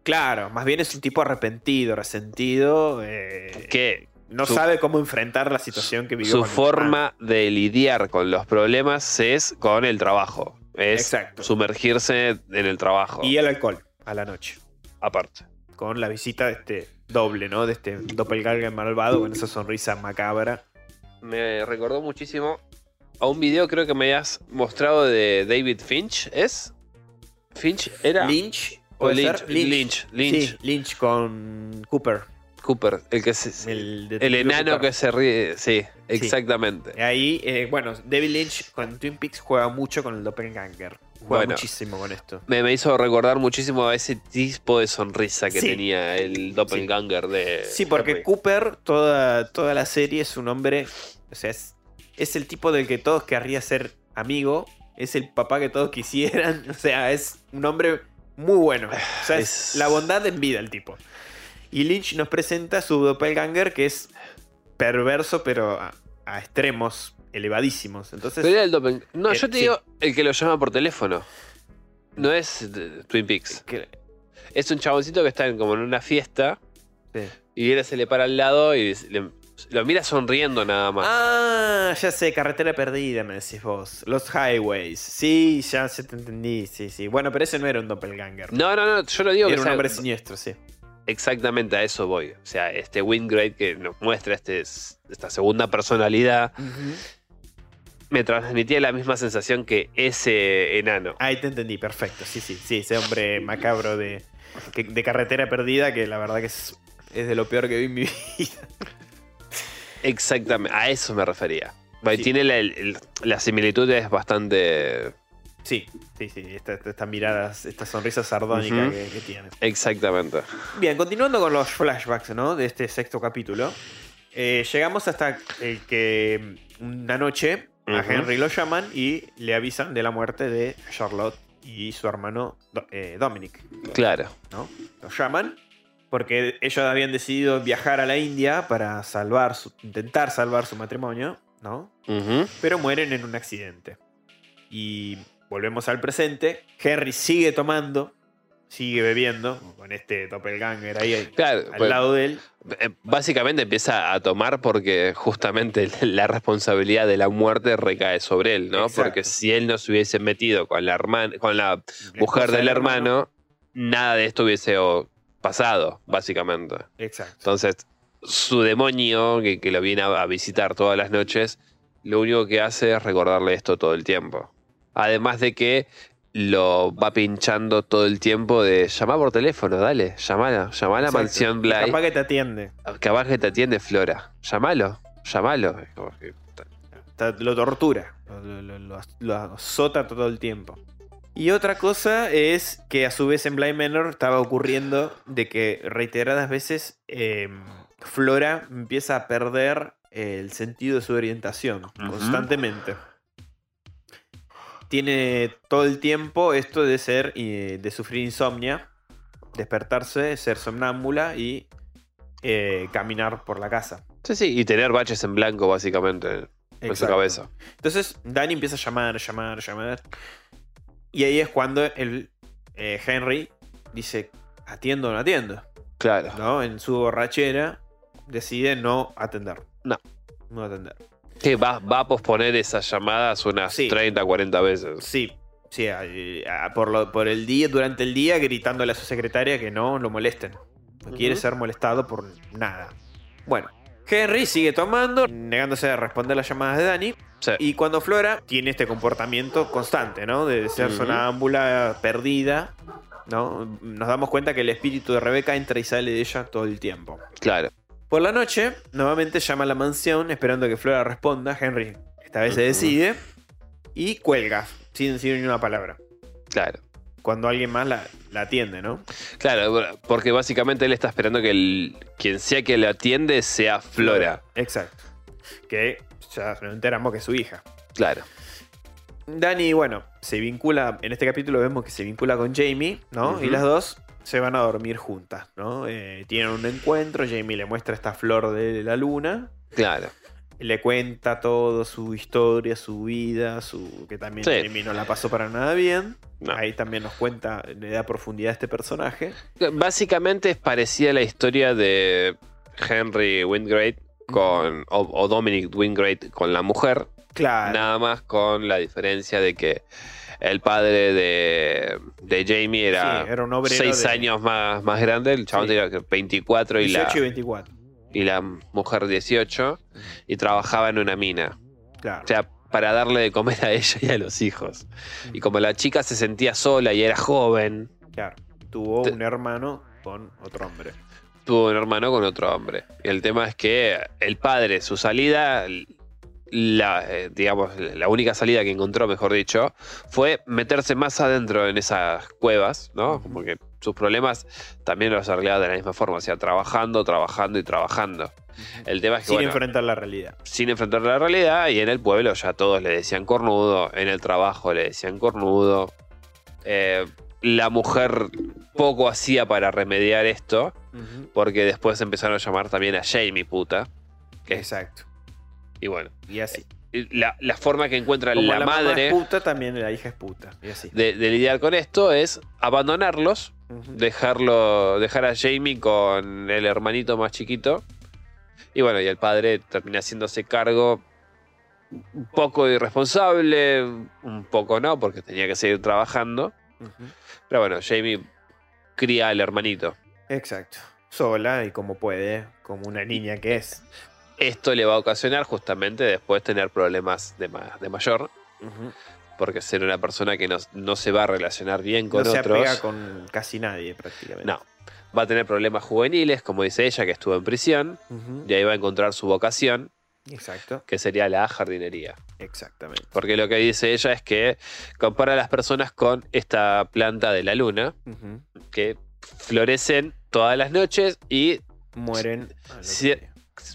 Claro, más bien es un tipo arrepentido, resentido. eh, Que no su- sabe cómo enfrentar la situación que vivió. su forma de lidiar con los problemas es con el trabajo. Es Exacto. sumergirse en el trabajo. Y el alcohol a la noche. aparte. Con la visita de este doble, ¿no? De este doppelganger malvado con esa sonrisa macabra. Me recordó muchísimo a un video creo que me hayas mostrado de David Finch, ¿es? ¿Finch era? Lynch. O ¿puede Lynch, ser? Lynch, Lynch. Sí, Lynch con Cooper. Cooper, el que se, El, el, enano Cooper. que se ríe. Sí, exactamente. Ahí, eh, bueno, David Lynch con Twin Peaks juega mucho con el doppelganger. Juega Bueno. muchísimo con esto. Me, me hizo recordar muchísimo a ese tipo de sonrisa que Sí. tenía el doppelganger de. Sí, porque Henry. Cooper, toda, toda la serie es un hombre. O sea, es, es el tipo del que todos querría ser amigo. Es el papá que todos quisieran. O sea, es un hombre muy bueno. O sea, es, Es- la bondad en vida el tipo. Y Lynch nos presenta su doppelganger que es perverso, pero a, a extremos elevadísimos. Entonces, Pero era el doppel- No, Eh, yo te sí. digo el que lo llama por teléfono. No es de- Twin Peaks. que- Es un chaboncito que está en- como en una fiesta sí. y él se le para al lado y le- lo mira sonriendo nada más. Ah, ya sé, carretera perdida, me decís vos. Los highways. Sí, ya se te entendí. Sí, sí. Bueno, pero ese no era un doppelganger. No, no, no, yo lo digo era que un sea- hombre siniestro, sí. Exactamente a eso voy. O sea, este Wingate que nos muestra este, esta segunda personalidad me transmitía la misma sensación que ese enano. Ahí te entendí, perfecto. Sí, sí, sí. Ese hombre macabro de, que- de carretera perdida que la verdad que es, es de lo peor que vi en mi vida. Exactamente, a eso me refería. Sí. Tiene la, la similitud es bastante... Sí, sí, sí. Esta, esta- esta sonrisa sardónica que, que tiene. Exactamente. Bien, continuando con los flashbacks, ¿no? De este sexto capítulo. eh, llegamos hasta el que una noche a. Henry lo llaman y le avisan de la muerte de Charlotte y su hermano eh, Dominic. Claro. ¿no? Lo llaman porque ellos habían decidido viajar a la India para salvar su, intentar salvar su matrimonio, ¿no? Pero mueren en un accidente. Y volvemos al presente. Henry sigue tomando, sigue bebiendo, con este doppelganger ahí Claro, al pues, lado de él. eh, básicamente empieza a tomar porque justamente la responsabilidad de la muerte recae sobre él, ¿no? Exacto. Porque si él no se hubiese metido con la, hermana, con la mujer del hermano, nada de esto hubiese pasado, básicamente. Exacto. Entonces, su demonio, que, que lo viene a, a visitar todas las noches, lo único que hace es recordarle esto todo el tiempo. Además de que lo va pinchando todo el tiempo de llamar por teléfono, dale, llamala, llamá a la mansión Y Bly. Capaz que te atiende. Capaz que te atiende Flora. Que- Ta- Lo tortura. Lo, lo- lo- lo azota todo el tiempo. Y otra cosa es que a su vez en Blind Manor estaba ocurriendo de que reiteradas veces eh, Flora empieza a perder el sentido de su orientación constantemente. Tiene todo el tiempo esto de ser, eh, de sufrir insomnia, despertarse, ser somnámbula y eh, caminar por la casa. Sí, sí, y tener baches en blanco, básicamente, en su cabeza. Entonces Danny empieza a llamar, llamar, llamar. Y ahí es cuando el eh, Henry dice, atiendo o no atiendo. Claro. ¿No? En su borrachera decide no atender. No. No atender. Que va, va a posponer esas llamadas unas Sí. 30, 40 veces. Sí. Sí, a- a- por, lo- por el día, durante el día, gritándole a su secretaria que no lo molesten. No quiere ser molestado por nada. Bueno, Henry sigue tomando, negándose a responder las llamadas de Danny. Sí. Y cuando Flora tiene este comportamiento constante, ¿no? De ser sonámbula, perdida, ¿no? Nos damos cuenta que el espíritu de Rebeca entra y sale de ella todo el tiempo. Claro. Por la noche, nuevamente llama a la mansión esperando que Flora responda. Henry esta vez se decide y cuelga, sin decir ni una palabra. Claro. Cuando alguien más la, la atiende, ¿no? Claro, porque básicamente él está esperando que el, quien sea que le atiende sea Flora. Exacto. Que ya nos enteramos que es su hija. Claro. Dani, bueno, se vincula, en este capítulo vemos que se vincula con Jamie, ¿no? Y las dos se van a dormir juntas, ¿no? Eh, tienen un encuentro, Jamie le muestra esta flor de la luna, Claro. le cuenta todo, su historia, su vida, su que también Sí. Jamie no la pasó para nada bien. No. Ahí también nos cuenta, le da profundidad a este personaje. Básicamente es parecida a la historia de Henry Wingate con. o, o Dominic Wingate con la mujer. Claro. Nada más con la diferencia de que el padre de, de Jamie era, Sí, era un seis de- años más, más grande. El chabón Sí. tenía 24 y 18 la, y 24. y la mujer 18. Y trabajaba en una mina. Claro. O sea, para darle de comer a ella y a los hijos. Y como la chica se sentía sola y era joven, claro. Tuvo un hermano con otro hombre. tuvo un hermano con otro hombre. Y el tema es que el padre, su salida, la, eh, digamos, la única salida que encontró, mejor dicho, fue meterse más adentro en esas cuevas, ¿no? Como que sus problemas también los arreglaba de la misma forma, o sea, trabajando, trabajando y trabajando. El tema es que, Sin bueno, enfrentar la realidad. sin enfrentar la realidad y en el pueblo ya todos le decían cornudo, en el trabajo le decían cornudo. Eh, la mujer poco hacía para remediar esto, porque después empezaron a llamar también a Jamie puta. Que, Exacto. Y bueno, Y así. la, la forma que encuentra Como la, la, mamá madre es puta, también la hija es puta. Y así. de, de lidiar con esto es abandonarlos, Ujú. dejarlo, dejar a Jamie con el hermanito más chiquito. Y bueno, y el padre termina haciéndose cargo un poco irresponsable, un poco no, porque tenía que seguir trabajando. Pero bueno, Jamie cría al hermanito. Exacto. Sola y como puede, como una niña que es. Esto le va a ocasionar justamente después tener problemas de, ma- de mayor, porque ser una persona que no, no se va a relacionar bien con no se otros. apega con casi nadie prácticamente. No. Va a tener problemas juveniles, como dice ella, que estuvo en prisión. Y ahí va a encontrar su vocación, Exacto. que sería la jardinería. Exactamente. Porque lo que dice ella es que compara a las personas con esta planta de la luna, que florecen todas las noches y Mueren. día.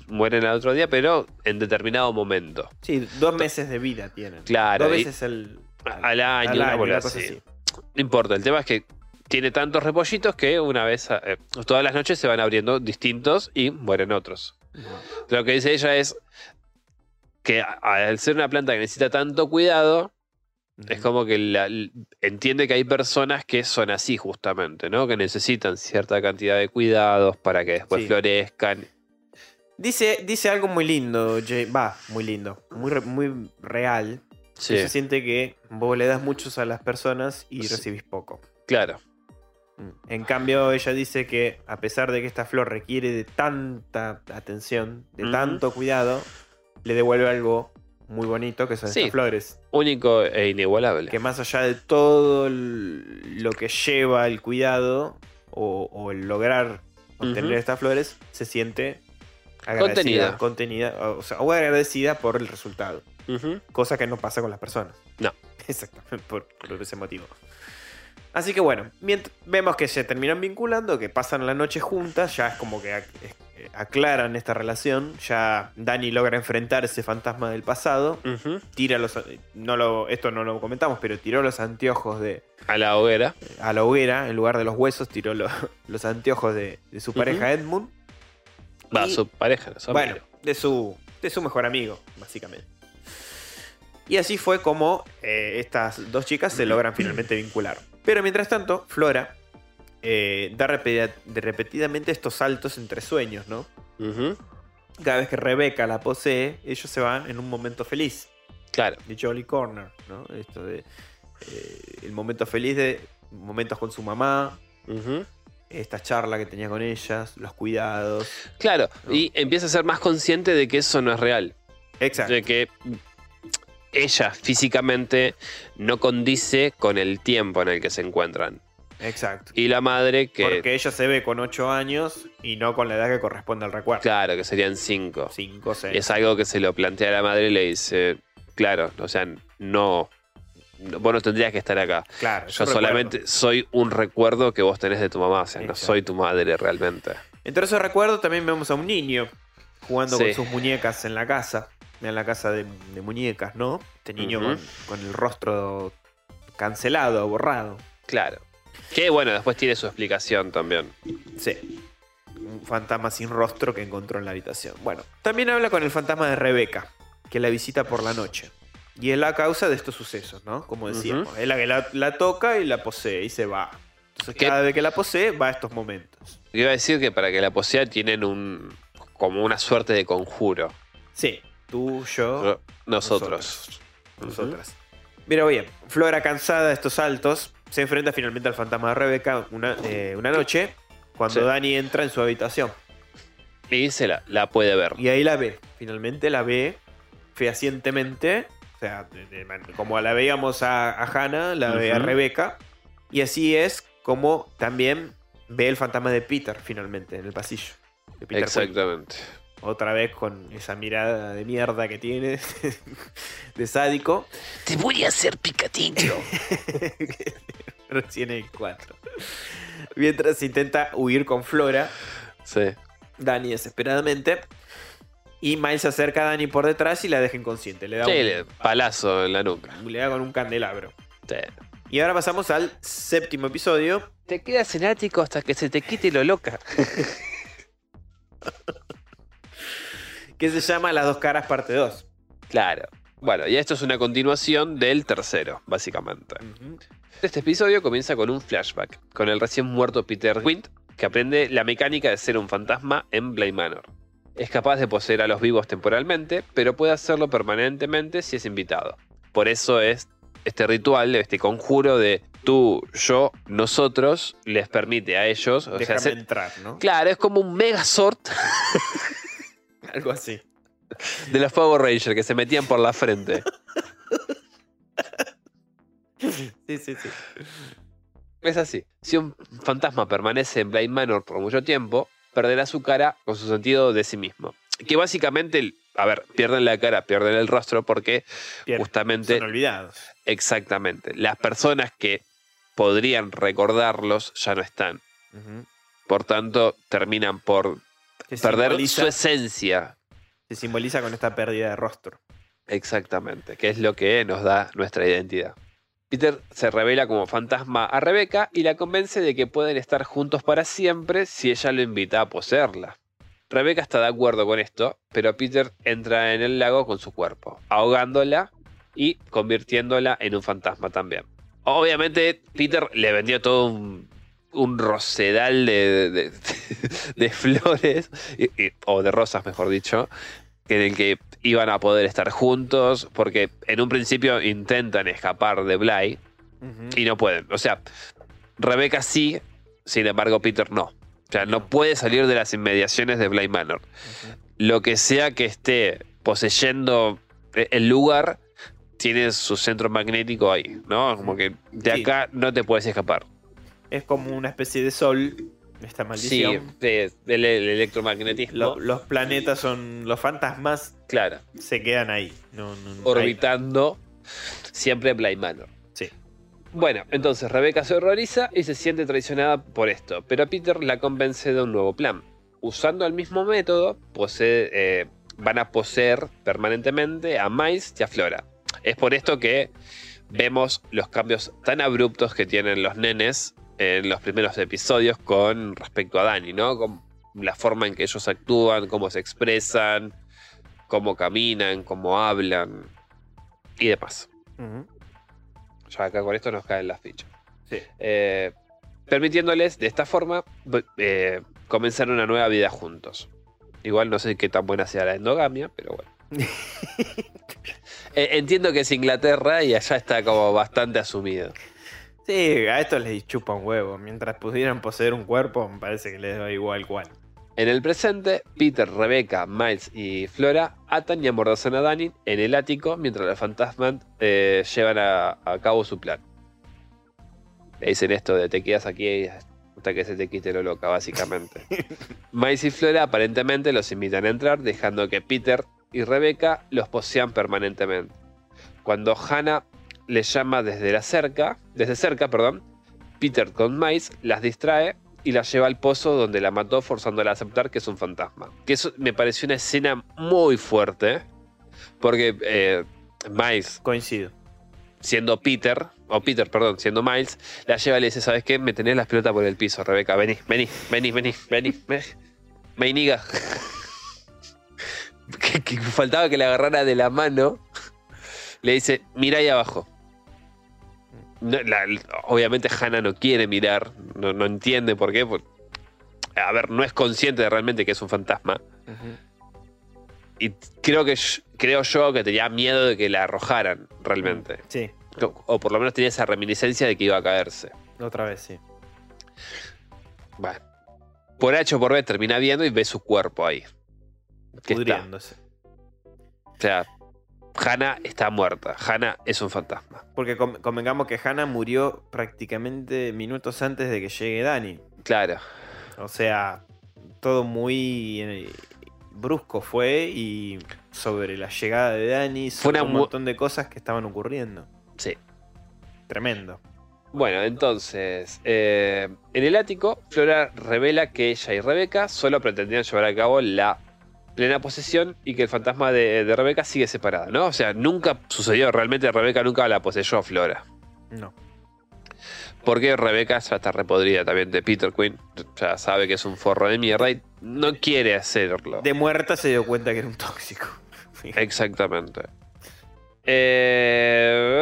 Mueren al otro día, pero en determinado momento. Sí, dos meses de vida tienen. Claro, Dos veces al, Al año, al una año, bola una cosa así. así. No importa, el tema es que tiene tantos repollitos que una vez, eh, todas las noches se van abriendo distintos y mueren otros. Lo que dice ella es que al ser una planta que necesita tanto cuidado, es como que la- entiende que hay personas que son así justamente, ¿no? Que necesitan cierta cantidad de cuidados para que después Sí. florezcan. Dice, dice algo muy lindo, Jay- va, muy lindo, muy, re- muy real. Sí, Se siente que vos le das muchos a las personas y Sí. recibís poco. claro. Mm. En cambio, ella dice que a pesar de que esta flor requiere de tanta atención, de tanto cuidado, le devuelve algo muy bonito que son Sí. estas flores. Único e inigualable. Que más allá de todo lo que lleva el cuidado o, o el lograr obtener estas flores, se siente agradecida, Contenida. contenida, o, sea, o agradecida por el resultado. Ujú. Cosa que no pasa con las personas. No. Exactamente, por, por ese motivo. Así que bueno, vemos que se terminan vinculando, que pasan la noche juntas, ya es como que eh, aclaran esta relación, ya Dani logra enfrentar ese fantasma del pasado, tira los... No lo, esto no lo comentamos, pero tiró los anteojos de, A la hoguera. a la hoguera, en lugar de los huesos, tiró lo- los anteojos de, de su pareja Edmund. Va, Y- su pareja, su Bueno, de su, de su mejor amigo, básicamente. Y así fue como eh, estas dos chicas se logran finalmente vincular. Pero mientras tanto, Flora eh, da repetidamente estos saltos entre sueños, ¿no? Cada vez que Rebeca la posee, ellos se van en un momento feliz, Claro. de Jolly Corner, ¿no? Esto de eh, el momento feliz de momentos con su mamá, Ujú. Esta charla que tenía con ellas, los cuidados. Claro, ¿no? y empieza a ser más consciente de que eso no es real. Exacto. De que ella físicamente no condice con el tiempo en el que se encuentran. Exacto. Y la madre que, Porque ella se ve con 8 años y no con la edad que corresponde al recuerdo. claro, que serían cinco. 5, 6. Es algo que se lo plantea a la madre y le dice, claro, o sea, no- vos no tendrías que estar acá. Claro, Yo solamente recuerdo. soy un recuerdo que vos tenés de tu mamá, o sea, no soy tu madre realmente. Entre esos recuerdos también vemos a un niño jugando Sí. con sus muñecas en la casa. En la casa de, de muñecas, ¿no? Este niño con, con el rostro cancelado, borrado. Claro. Que bueno, después tiene su explicación también. Sí. Un fantasma sin rostro que encontró en la habitación. Bueno, también habla con el fantasma de Rebeca, que la visita por la noche. Y es la causa de estos sucesos, ¿no? Como decíamos. Es la que la, la toca y la posee y se va. Entonces, ¿Qué? cada vez que la posee, va a estos momentos. Iba a decir que para que la posea tienen un como una suerte de conjuro. Sí, tú, yo, Nosotros. nosotras. Mira bien, Flora, cansada de estos saltos, se enfrenta finalmente al fantasma de Rebeca una, eh, una noche cuando Sí. Dani entra en su habitación. Y se la, la puede ver. Y ahí la ve, finalmente la ve fehacientemente. O sea, de- de man- como la veíamos a, a Hannah, la ve a. Rebeca. Y así es como también ve el fantasma de Peter finalmente en el pasillo. de Peter. Exactamente. Otra vez con esa mirada de mierda que tiene, de sádico. Te voy a hacer picatincho. Recién el 4. Mientras intenta huir con Flora, sí. Dani desesperadamente. Y Miles se acerca a Dani por detrás y la deja inconsciente. Le da, Sí, un- palazo en la nuca. le da con un candelabro. Sí. Y ahora pasamos al séptimo episodio. Te quedas en ático hasta que se te quite lo loca. Que se llama Las dos caras parte 2. Claro. Bueno, y esto es una continuación del tercero, básicamente. Este episodio comienza con un flashback, con el recién muerto Peter Quint, que aprende la mecánica de ser un fantasma en Bly Manor. Es capaz de poseer a los vivos temporalmente, pero puede hacerlo permanentemente si es invitado. Por eso es este ritual, este conjuro de tú, yo, nosotros, les permite a ellos. O sea, entrar, ¿no? claro, es como un Megazord Algo así. de los Power Rangers que se metían por la frente. Sí, sí, sí. Es así. Si un fantasma permanece en Blind Manor por mucho tiempo, perderá su cara con su sentido de sí mismo. Que básicamente, a ver, pierden la cara, pierden el rostro porque justamente, Son olvidados. exactamente, las personas que podrían recordarlos ya no están. Por tanto, terminan por Se perder su esencia. se simboliza con esta pérdida de rostro. Exactamente, que es lo que nos da nuestra identidad. Peter se revela como fantasma a Rebeca y la convence de que pueden estar juntos para siempre si ella lo invita a poseerla. Rebeca está de acuerdo con esto, pero Peter entra en el lago con su cuerpo, ahogándola y convirtiéndola en un fantasma también. Obviamente Peter le vendió todo un, un rosedal de, de- flores, o de rosas mejor dicho, en el que iban a poder estar juntos, porque en un principio intentan escapar de Bly y no pueden. O sea, Rebeca sí, sin embargo Peter no. O sea, no puede salir de las inmediaciones de Bly Manor. Lo que sea que esté poseyendo e- el lugar, tiene su centro magnético ahí, ¿no? Como que de Sí. acá no te puedes escapar. Es como una especie de sol, esta Sí, maldición. el electromagnetismo. Lo- los planetas son. Los fantasmas claro. se quedan ahí. No, no- no- Orbitando siempre Bly Manor. Sí. Bueno, entonces Rebeca se horroriza y se siente traicionada por esto, pero Peter la convence de un nuevo plan. Usando el mismo método, posee- eh, van a poseer permanentemente a Miles y a Flora. Es por esto que vemos los cambios tan abruptos que tienen los nenes en los primeros episodios con respecto a Dani, ¿no? Con la forma en que ellos actúan, cómo se expresan, cómo caminan, cómo hablan y demás. Ujú. Ya acá con esto nos caen las fichas. Sí. Eh, permitiéndoles de esta forma eh, comenzar una nueva vida juntos. Igual no sé qué tan buena sea la endogamia, pero bueno. Eh, entiendo que es Inglaterra y allá está como bastante asumido. Sí, a esto les chupa un huevo. Mientras pudieran poseer un cuerpo, me parece que les da igual cuál. En el presente, Peter, Rebecca, Miles y Flora atan y amordazan a Danny en el ático mientras los fantasmas eh, llevan a, a cabo su plan. Le dicen esto de te quedas aquí hasta que se te quite lo loca, básicamente. Miles y Flora aparentemente los invitan a entrar, dejando que Peter y Rebecca los posean permanentemente. Cuando Hannah les llama desde la cerca, desde cerca, perdón, Peter con Miles las distrae y la lleva al pozo donde la mató forzándola a aceptar que es un fantasma. Que eso me pareció una escena muy fuerte, porque eh, Miles, Coincido. siendo Peter, o Peter, perdón, siendo Miles, la lleva y le dice, ¿sabes qué? Me tenés las pelotas por el piso, Rebeca, vení, vení, vení, vení, vení, vení. Que, que faltaba que le agarrara de la mano. Le dice, mira ahí abajo. No, la- obviamente Hannah no quiere mirar, no, no entiende por qué. por- a ver, no es consciente de realmente que es un fantasma. Y creo que creo yo que tenía miedo de que la arrojaran realmente. Sí, O, o por lo menos tenía esa reminiscencia de que iba a caerse. otra vez sí. Bueno. Por H o por B termina viendo y ve su cuerpo ahí. Que está. Pudriéndose. O sea, Hannah está muerta. Hannah es un fantasma. Porque convengamos que Hannah murió prácticamente minutos antes de que llegue Dani. Claro. O sea, todo muy eh, brusco fue y sobre la llegada de Dani, sobre un montón de cosas que estaban ocurriendo. Sí. Tremendo. Bueno, entonces, eh, en el ático, Flora revela que ella y Rebeca solo pretendían llevar a cabo la plena posesión y que el fantasma de, de Rebeca sigue separado, ¿no? O sea, nunca sucedió, realmente Rebeca nunca la poseyó a Flora. No. Porque Rebeca ya está repodrida también de Peter Quinn, ya sabe que es un forro de mierda y no quiere hacerlo. De muerta se dio cuenta que era un tóxico. Exactamente. Eh,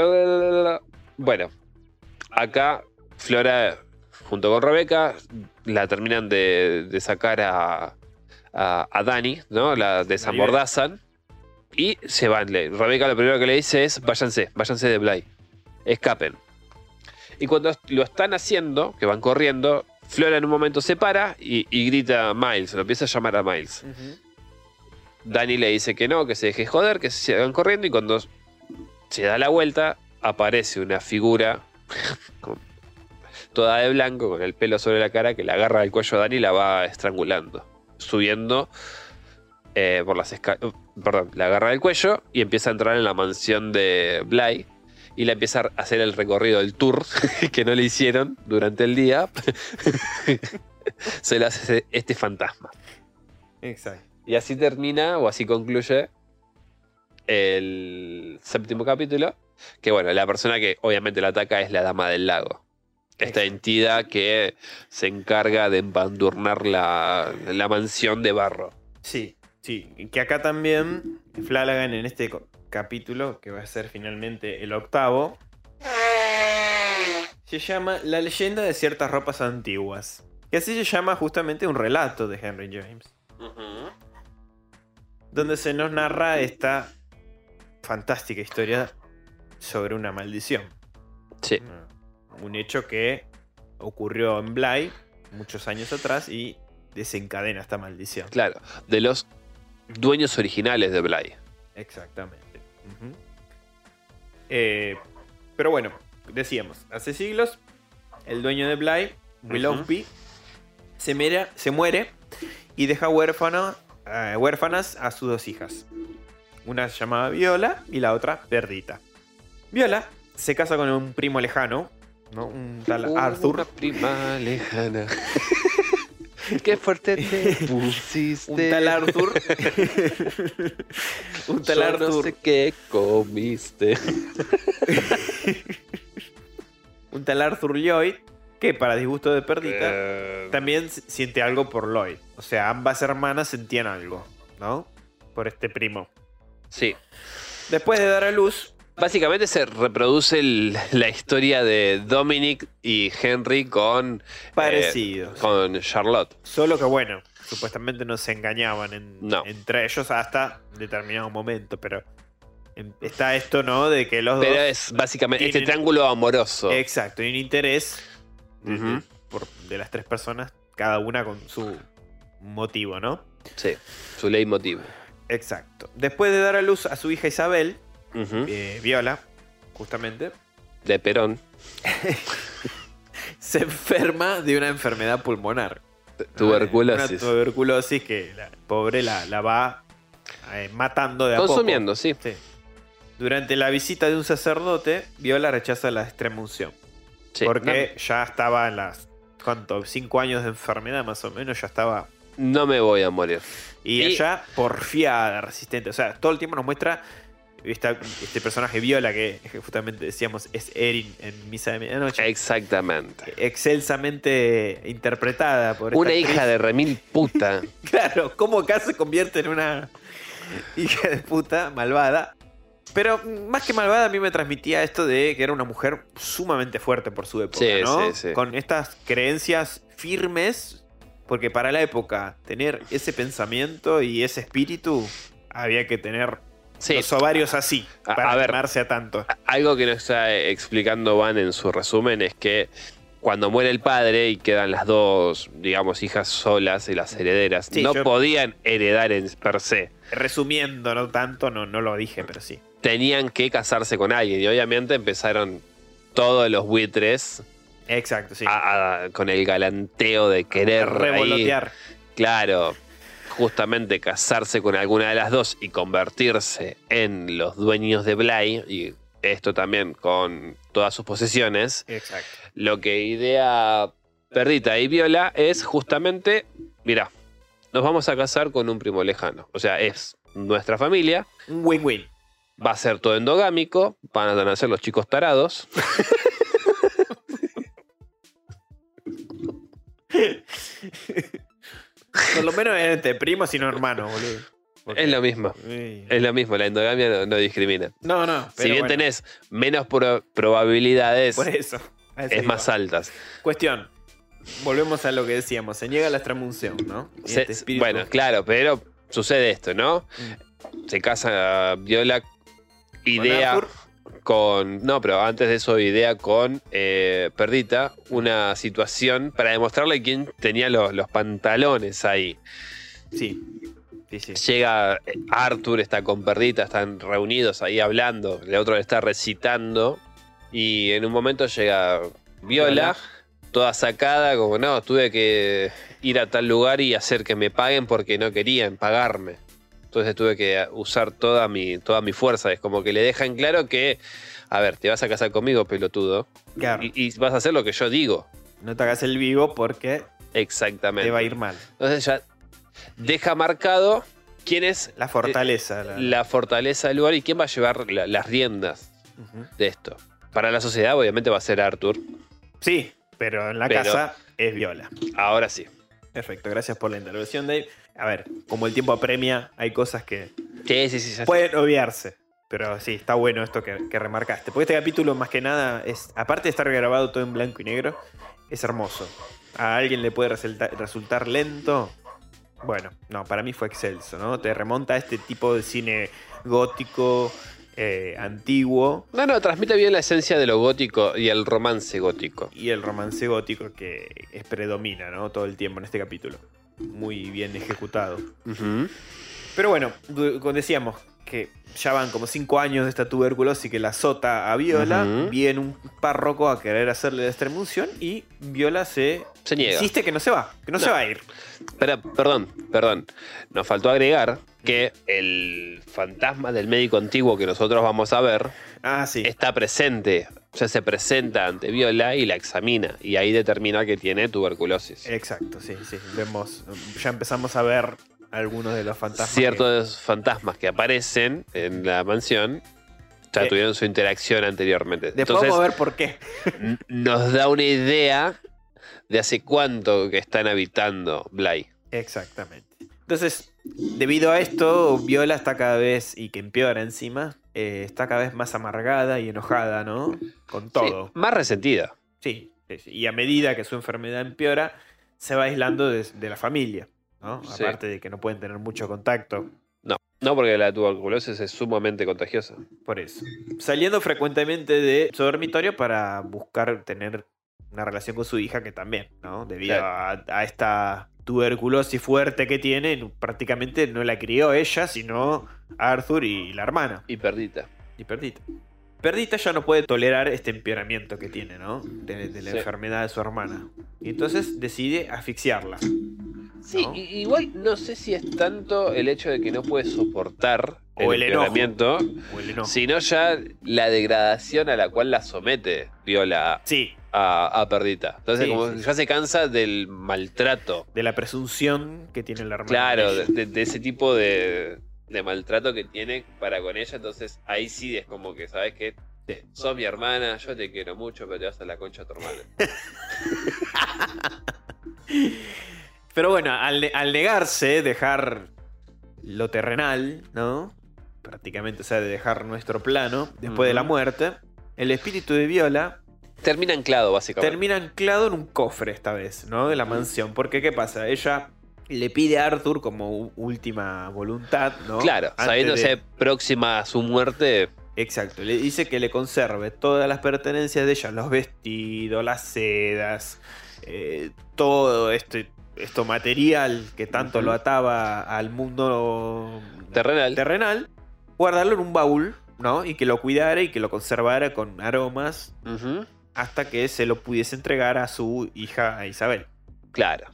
bueno, acá Flora, junto con Rebeca, la terminan de, de sacar a, a, a Dani, ¿no? La desambordazan y se van. Rebeca lo primero que le dice es: váyanse, váyanse de Bly, escapen. Y cuando lo están haciendo, que van corriendo, Flora en un momento se para y, y grita a Miles, lo empieza a llamar a Miles. Dani le dice que no, que se deje joder, que se sigan corriendo y cuando se da la vuelta aparece una figura toda de blanco con el pelo sobre la cara que le agarra el cuello a Dani y la va estrangulando, subiendo eh, por las escaleras, perdón, le agarra el cuello y empieza a entrar en la mansión de Bly y le empieza a hacer el recorrido del tour que no le hicieron durante el día. se lo hace este fantasma. Exacto. Y así termina, o así concluye, el séptimo capítulo. Que bueno, la persona que obviamente la ataca es la Dama del Lago. Esta entidad que se encarga de embandurnar la, la mansión de barro. Sí, sí. y Que acá también Flanagan en este capítulo, que va a ser finalmente el octavo, se llama La leyenda de ciertas ropas antiguas. Que así se llama justamente un relato de Henry James. Donde se nos narra esta fantástica historia sobre una maldición. Sí, Un hecho que ocurrió en Bly muchos años atrás y desencadena esta maldición. claro. De los dueños originales de Bly. Exactamente. Eh, pero bueno, decíamos, hace siglos, el dueño de Bly, Willoughby, se, mera- se muere y deja huérfano, eh, huérfanas a sus dos hijas. Una se llamaba Viola y la otra Perdita. Viola se casa con un primo lejano, ¿no? un tal Una Arthur. prima lejana. Qué fuerte te pusiste. Un tal Arthur. un tal Yo Arthur. no sé qué comiste. Un tal Arthur Lloyd. Que para disgusto de Perdita. Eh, también siente algo por Lloyd. O sea, ambas hermanas sentían algo, ¿no? Por este primo. Sí. Después de dar a luz, Básicamente se reproduce el- la historia de Dominic y Henry con, eh, con Charlotte. Solo que bueno, supuestamente no se engañaban en- No. entre ellos hasta determinado momento, pero está esto, ¿no? De que los Pero dos... es básicamente este triángulo amoroso. Exacto, y un interés de, por- de las tres personas, cada una con su motivo, ¿no? Sí, su leitmotiv. Exacto. Después de dar a luz a su hija Isabel, Eh, Viola, justamente, De Perón. se enferma de una enfermedad pulmonar. Tuberculosis. Una tuberculosis que la pobre la, la va eh, matando de a poco. Consumiendo, sí. Sí. Durante la visita de un sacerdote, Viola rechaza la extrema unción. Sí. porque ya estaba en las. ¿Cuánto? Cinco años de enfermedad más o menos, ya estaba. No, no me voy a morir. Y, Y- ella porfiada, resistente. O sea, todo el tiempo nos muestra esta- este personaje Viola que justamente decíamos es Erin en Misa de Medianoche. Exactamente. excelsamente interpretada por Una actriz. hija de remil puta. Claro, cómo acá se convierte en una hija de puta malvada. Pero más que malvada, a mí me transmitía esto de que era una mujer sumamente fuerte por su época, Sí, ¿no? sí, sí. Con estas creencias firmes, porque para la época tener ese pensamiento y ese espíritu había que tener Sí. los ovarios así para a animarse a tanto. Algo que nos está explicando Van en su resumen es que cuando muere el padre y quedan las dos, digamos, hijas solas y las herederas, Sí, no podían heredar en per se. Resumiendo, no tanto, no, no lo dije, pero sí. Tenían que casarse con alguien y obviamente empezaron todos los buitres Exacto, sí. a- a- con el galanteo de querer ahí, Revolotear. claro, justamente casarse con alguna de las dos y convertirse en los dueños de Bly, y esto también con todas sus posesiones, Exacto. lo que idea Perdita y Viola es justamente, mira, nos vamos a casar con un primo lejano. O sea, es nuestra familia, Un win-win. va a ser todo endogámico, van a nacer los chicos tarados. Por lo menos es entre primos y no hermanos, boludo. Porque- Es lo mismo. Es lo mismo, la endogamia no, no discrimina. No, no. si bien bueno, tenés menos pro- probabilidades, Por eso. es iba. más altas. Cuestión. Volvemos a lo que decíamos. Se niega la extramunción, ¿no? Se- este bueno, claro, pero sucede esto, ¿no? Mm. Se casa Viola, idea Arthur. Con. No, pero antes de eso, idea con eh, Perdita, una situación para demostrarle quién tenía los, los pantalones ahí. Sí. Sí, sí. Llega eh, Arthur, está con Perdita, están reunidos ahí hablando, el otro le está recitando. Y en un momento llega Viola. toda sacada, como no, tuve que ir a tal lugar y hacer que me paguen porque no querían pagarme. Entonces tuve que usar toda mi, toda mi fuerza. Es como que le dejan claro que, a ver, te vas a casar conmigo, pelotudo. Claro. Y, y vas a hacer lo que yo digo. No te hagas el vivo porque Exactamente. te va a ir mal. Entonces ya deja marcado quién es La fortaleza. la- la fortaleza del lugar y quién va a llevar la- las riendas de esto. Para la sociedad, obviamente, va a ser Arthur. Sí, pero en la Pero- casa es Viola. Ahora sí. Perfecto, gracias por la intervención, Dave. A ver, como el tiempo apremia, hay cosas que Sí, sí, sí. pueden obviarse. Pero sí, está bueno esto que, que remarcaste. Porque este capítulo, más que nada, es aparte de estar grabado todo en blanco y negro, es hermoso. A alguien le puede resulta- resultar lento. Bueno, no, para mí fue excelso, ¿no? Te remonta a este tipo de cine gótico, eh, antiguo, No, no, transmite bien la esencia de lo gótico y el romance gótico. y el romance gótico que es predomina, ¿no? Todo el tiempo en este capítulo. Muy bien ejecutado. Pero bueno, decíamos que ya van como cinco años de esta tuberculosis que la azota a Viola. Ujú. Viene un párroco a querer hacerle la extremunción y Viola se, Se niega. insiste que no se va, que no, No. se va a ir. Perdón, perdón. Nos faltó agregar que el fantasma del médico antiguo que nosotros vamos a ver Ah, sí. está presente. O sea, se presenta ante Viola y la examina. Y ahí determina que tiene tuberculosis. Exacto, sí, sí. Vemos, ya empezamos a ver algunos de los fantasmas. que- Ciertos fantasmas que aparecen en la mansión ya Eh, tuvieron su interacción anteriormente. Después Entonces, vamos a ver por qué. nos da una idea de hace cuánto que están habitando Bly. Exactamente. Entonces, debido a esto, Viola está cada vez, y que empeora encima, eh, está cada vez más amargada y enojada, ¿no? Con todo. Sí, más resentida. Sí. Y a medida que su enfermedad empeora, se va aislando de, de la familia, ¿no? Sí. Aparte de que no pueden tener mucho contacto, No, no porque la tuberculosis es sumamente contagiosa. por eso. Saliendo frecuentemente de su dormitorio para buscar tener una relación con su hija, que también, ¿no? Debido a, a esta tuberculosis fuerte que tiene, prácticamente no la crió ella, sino Arthur y la hermana. Y perdita. Y Perdita. Perdita ya no puede tolerar este empeoramiento que tiene, ¿no? De, de la Sí. enfermedad de su hermana. Y entonces decide asfixiarla. Sí, igual no sé si es tanto el hecho de que no puede soportar O el, enojo. empeoramiento, O el enojo. sino ya la degradación a la cual la somete Viola Sí, a, a Perdita. Entonces, Sí, como sí, ya se cansa del maltrato. de la presunción que tiene la hermana. Claro, de ese tipo de, de maltrato que tiene para con ella. Entonces, ahí sí es como que, ¿sabes qué? Sos mi hermana, yo te quiero mucho, pero te vas a la concha a tu hermana. Pero bueno, al, al negarse, dejar lo terrenal, ¿no? Prácticamente, o sea, de dejar nuestro plano después de la muerte, el espíritu de Viola Termina anclado, básicamente. termina anclado en un cofre esta vez, ¿no? De la mansión. Porque, ¿qué pasa? Ella le pide a Arthur como última voluntad, ¿no? Claro, Antes sabiéndose de- próxima a su muerte. Exacto, le dice que le conserve todas las pertenencias de ella, los vestidos, las sedas, eh, todo este, esto material que tanto lo ataba al mundo Terrenal. terrenal, guardarlo en un baúl, ¿no? Y que lo cuidara y que lo conservara con aromas hasta que se lo pudiese entregar a su hija Isabel. Claro.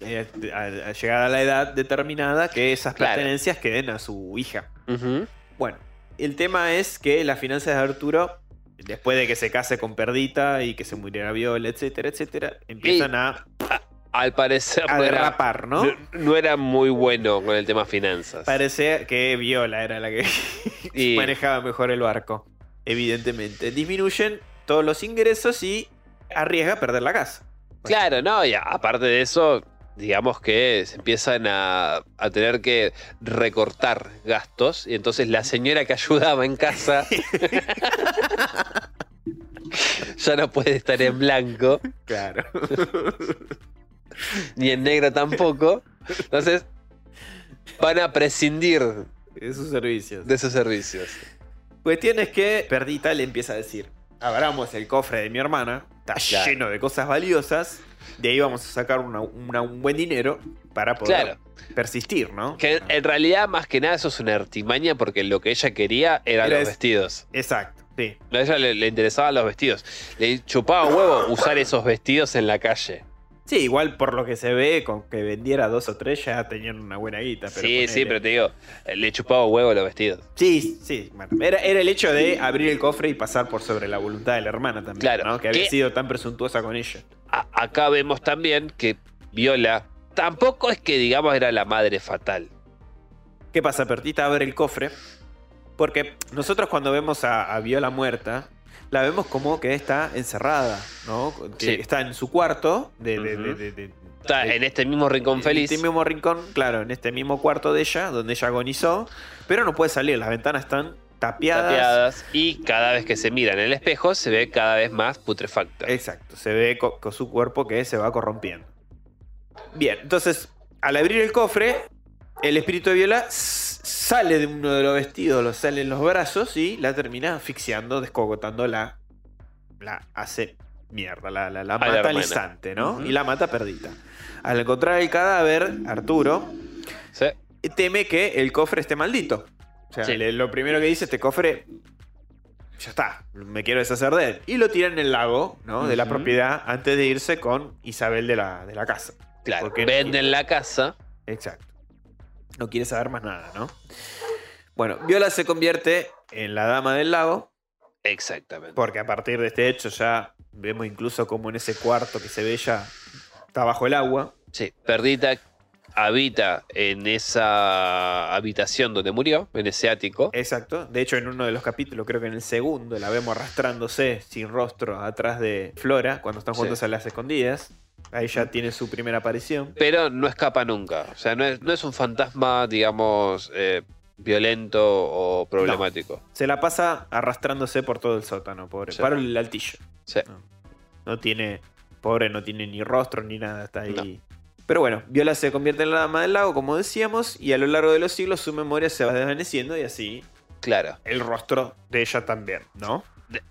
Eh, a, a a la edad determinada, que esas Claro. pertenencias queden a su hija. Bueno, el tema es que las finanzas de Arturo, después de que se case con Perdita y que se muriera Viola, etcétera, etcétera, empiezan a, Al parecer a derrapar, ¿no? no- no era muy bueno con el tema finanzas. Parece que Viola era la que Y- manejaba mejor el barco, evidentemente. Disminuyen todos los ingresos y arriesga perder la casa. Claro, no, y a- aparte de eso, digamos que se empiezan a, a tener que recortar gastos. Y entonces la señora que ayudaba en casa ya no puede estar en blanco, Claro. ni en negro tampoco. Entonces van a prescindir de sus servicios. de esos servicios. Cuestión es que Perdita le empieza a decir: Abramos el cofre de mi hermana, está Claro. lleno de cosas valiosas. De ahí vamos a sacar una- una- un buen dinero para poder Claro. persistir, ¿no? Que en realidad, más que nada, eso es una artimaña porque lo que ella quería eran Era los es- vestidos. Exacto, sí. A ella le, le interesaban los vestidos. Le chupaba huevo usar esos vestidos en la calle. Sí, igual por lo que se ve, con que vendiera dos o tres ya tenían una buena guita. Pero sí, sí, pero te digo, le chupaba huevo los vestidos. Sí, sí. bueno, era, era el hecho de abrir el cofre y pasar por sobre la voluntad de la hermana también. Claro, ¿no? Que había que- sido tan presuntuosa con ella. A- acá vemos también que Viola tampoco es que, digamos, era la madre fatal. ¿Qué pasa? Pertita abre el cofre. Porque nosotros cuando vemos a, a Viola muerta, la vemos como que está encerrada, ¿no? Que Sí. está en su cuarto de, de- de- Está en este mismo rincón feliz. En este mismo rincón, claro, en este mismo cuarto de ella, donde ella agonizó, pero no puede salir, las ventanas están tapiadas. tapiadas, y cada vez que se mira en el espejo se ve cada vez más putrefacta. Exacto, se ve co- con su cuerpo que se va corrompiendo. Bien, entonces, al abrir el cofre, el espíritu de Viola sale de uno de los vestidos, lo sale en los brazos y la termina asfixiando, descogotando la. La hace mierda, la, la, la mata al hermana. instante, ¿no? Y la mata perdita. Al encontrar el cadáver, Arturo Sí. teme que el cofre esté maldito. O sea, Sí. le- lo primero que dice, este cofre, ya está, me quiero deshacer de él. Y lo tira en el lago, ¿no? De la propiedad antes de irse con Isabel de la, de la casa. Claro, Porque- venden la casa. Exacto. No quiere saber más nada, ¿no? Bueno, Viola se convierte en la dama del lago, Exactamente. porque a partir de este hecho ya vemos incluso como en ese cuarto que se ve ya está bajo el agua. Sí, Perdita habita en esa habitación donde murió, en ese ático. Exacto. De hecho, en uno de los capítulos, creo que en el segundo, la vemos arrastrándose sin rostro atrás de Flora cuando están Sí. juntos a las escondidas. Ahí ya tiene su primera aparición. Pero no escapa nunca. O sea, no es, no es un fantasma, digamos, eh, violento o problemático. Se la pasa arrastrándose por todo el sótano, pobre. Sí. Para el altillo. Sí. No tiene. Pobre, no tiene ni rostro ni nada. Está ahí. Pero bueno, Viola se convierte en la dama del lago, como decíamos, y a lo largo de los siglos su memoria se va desvaneciendo y así Claro. el rostro de ella también, ¿no?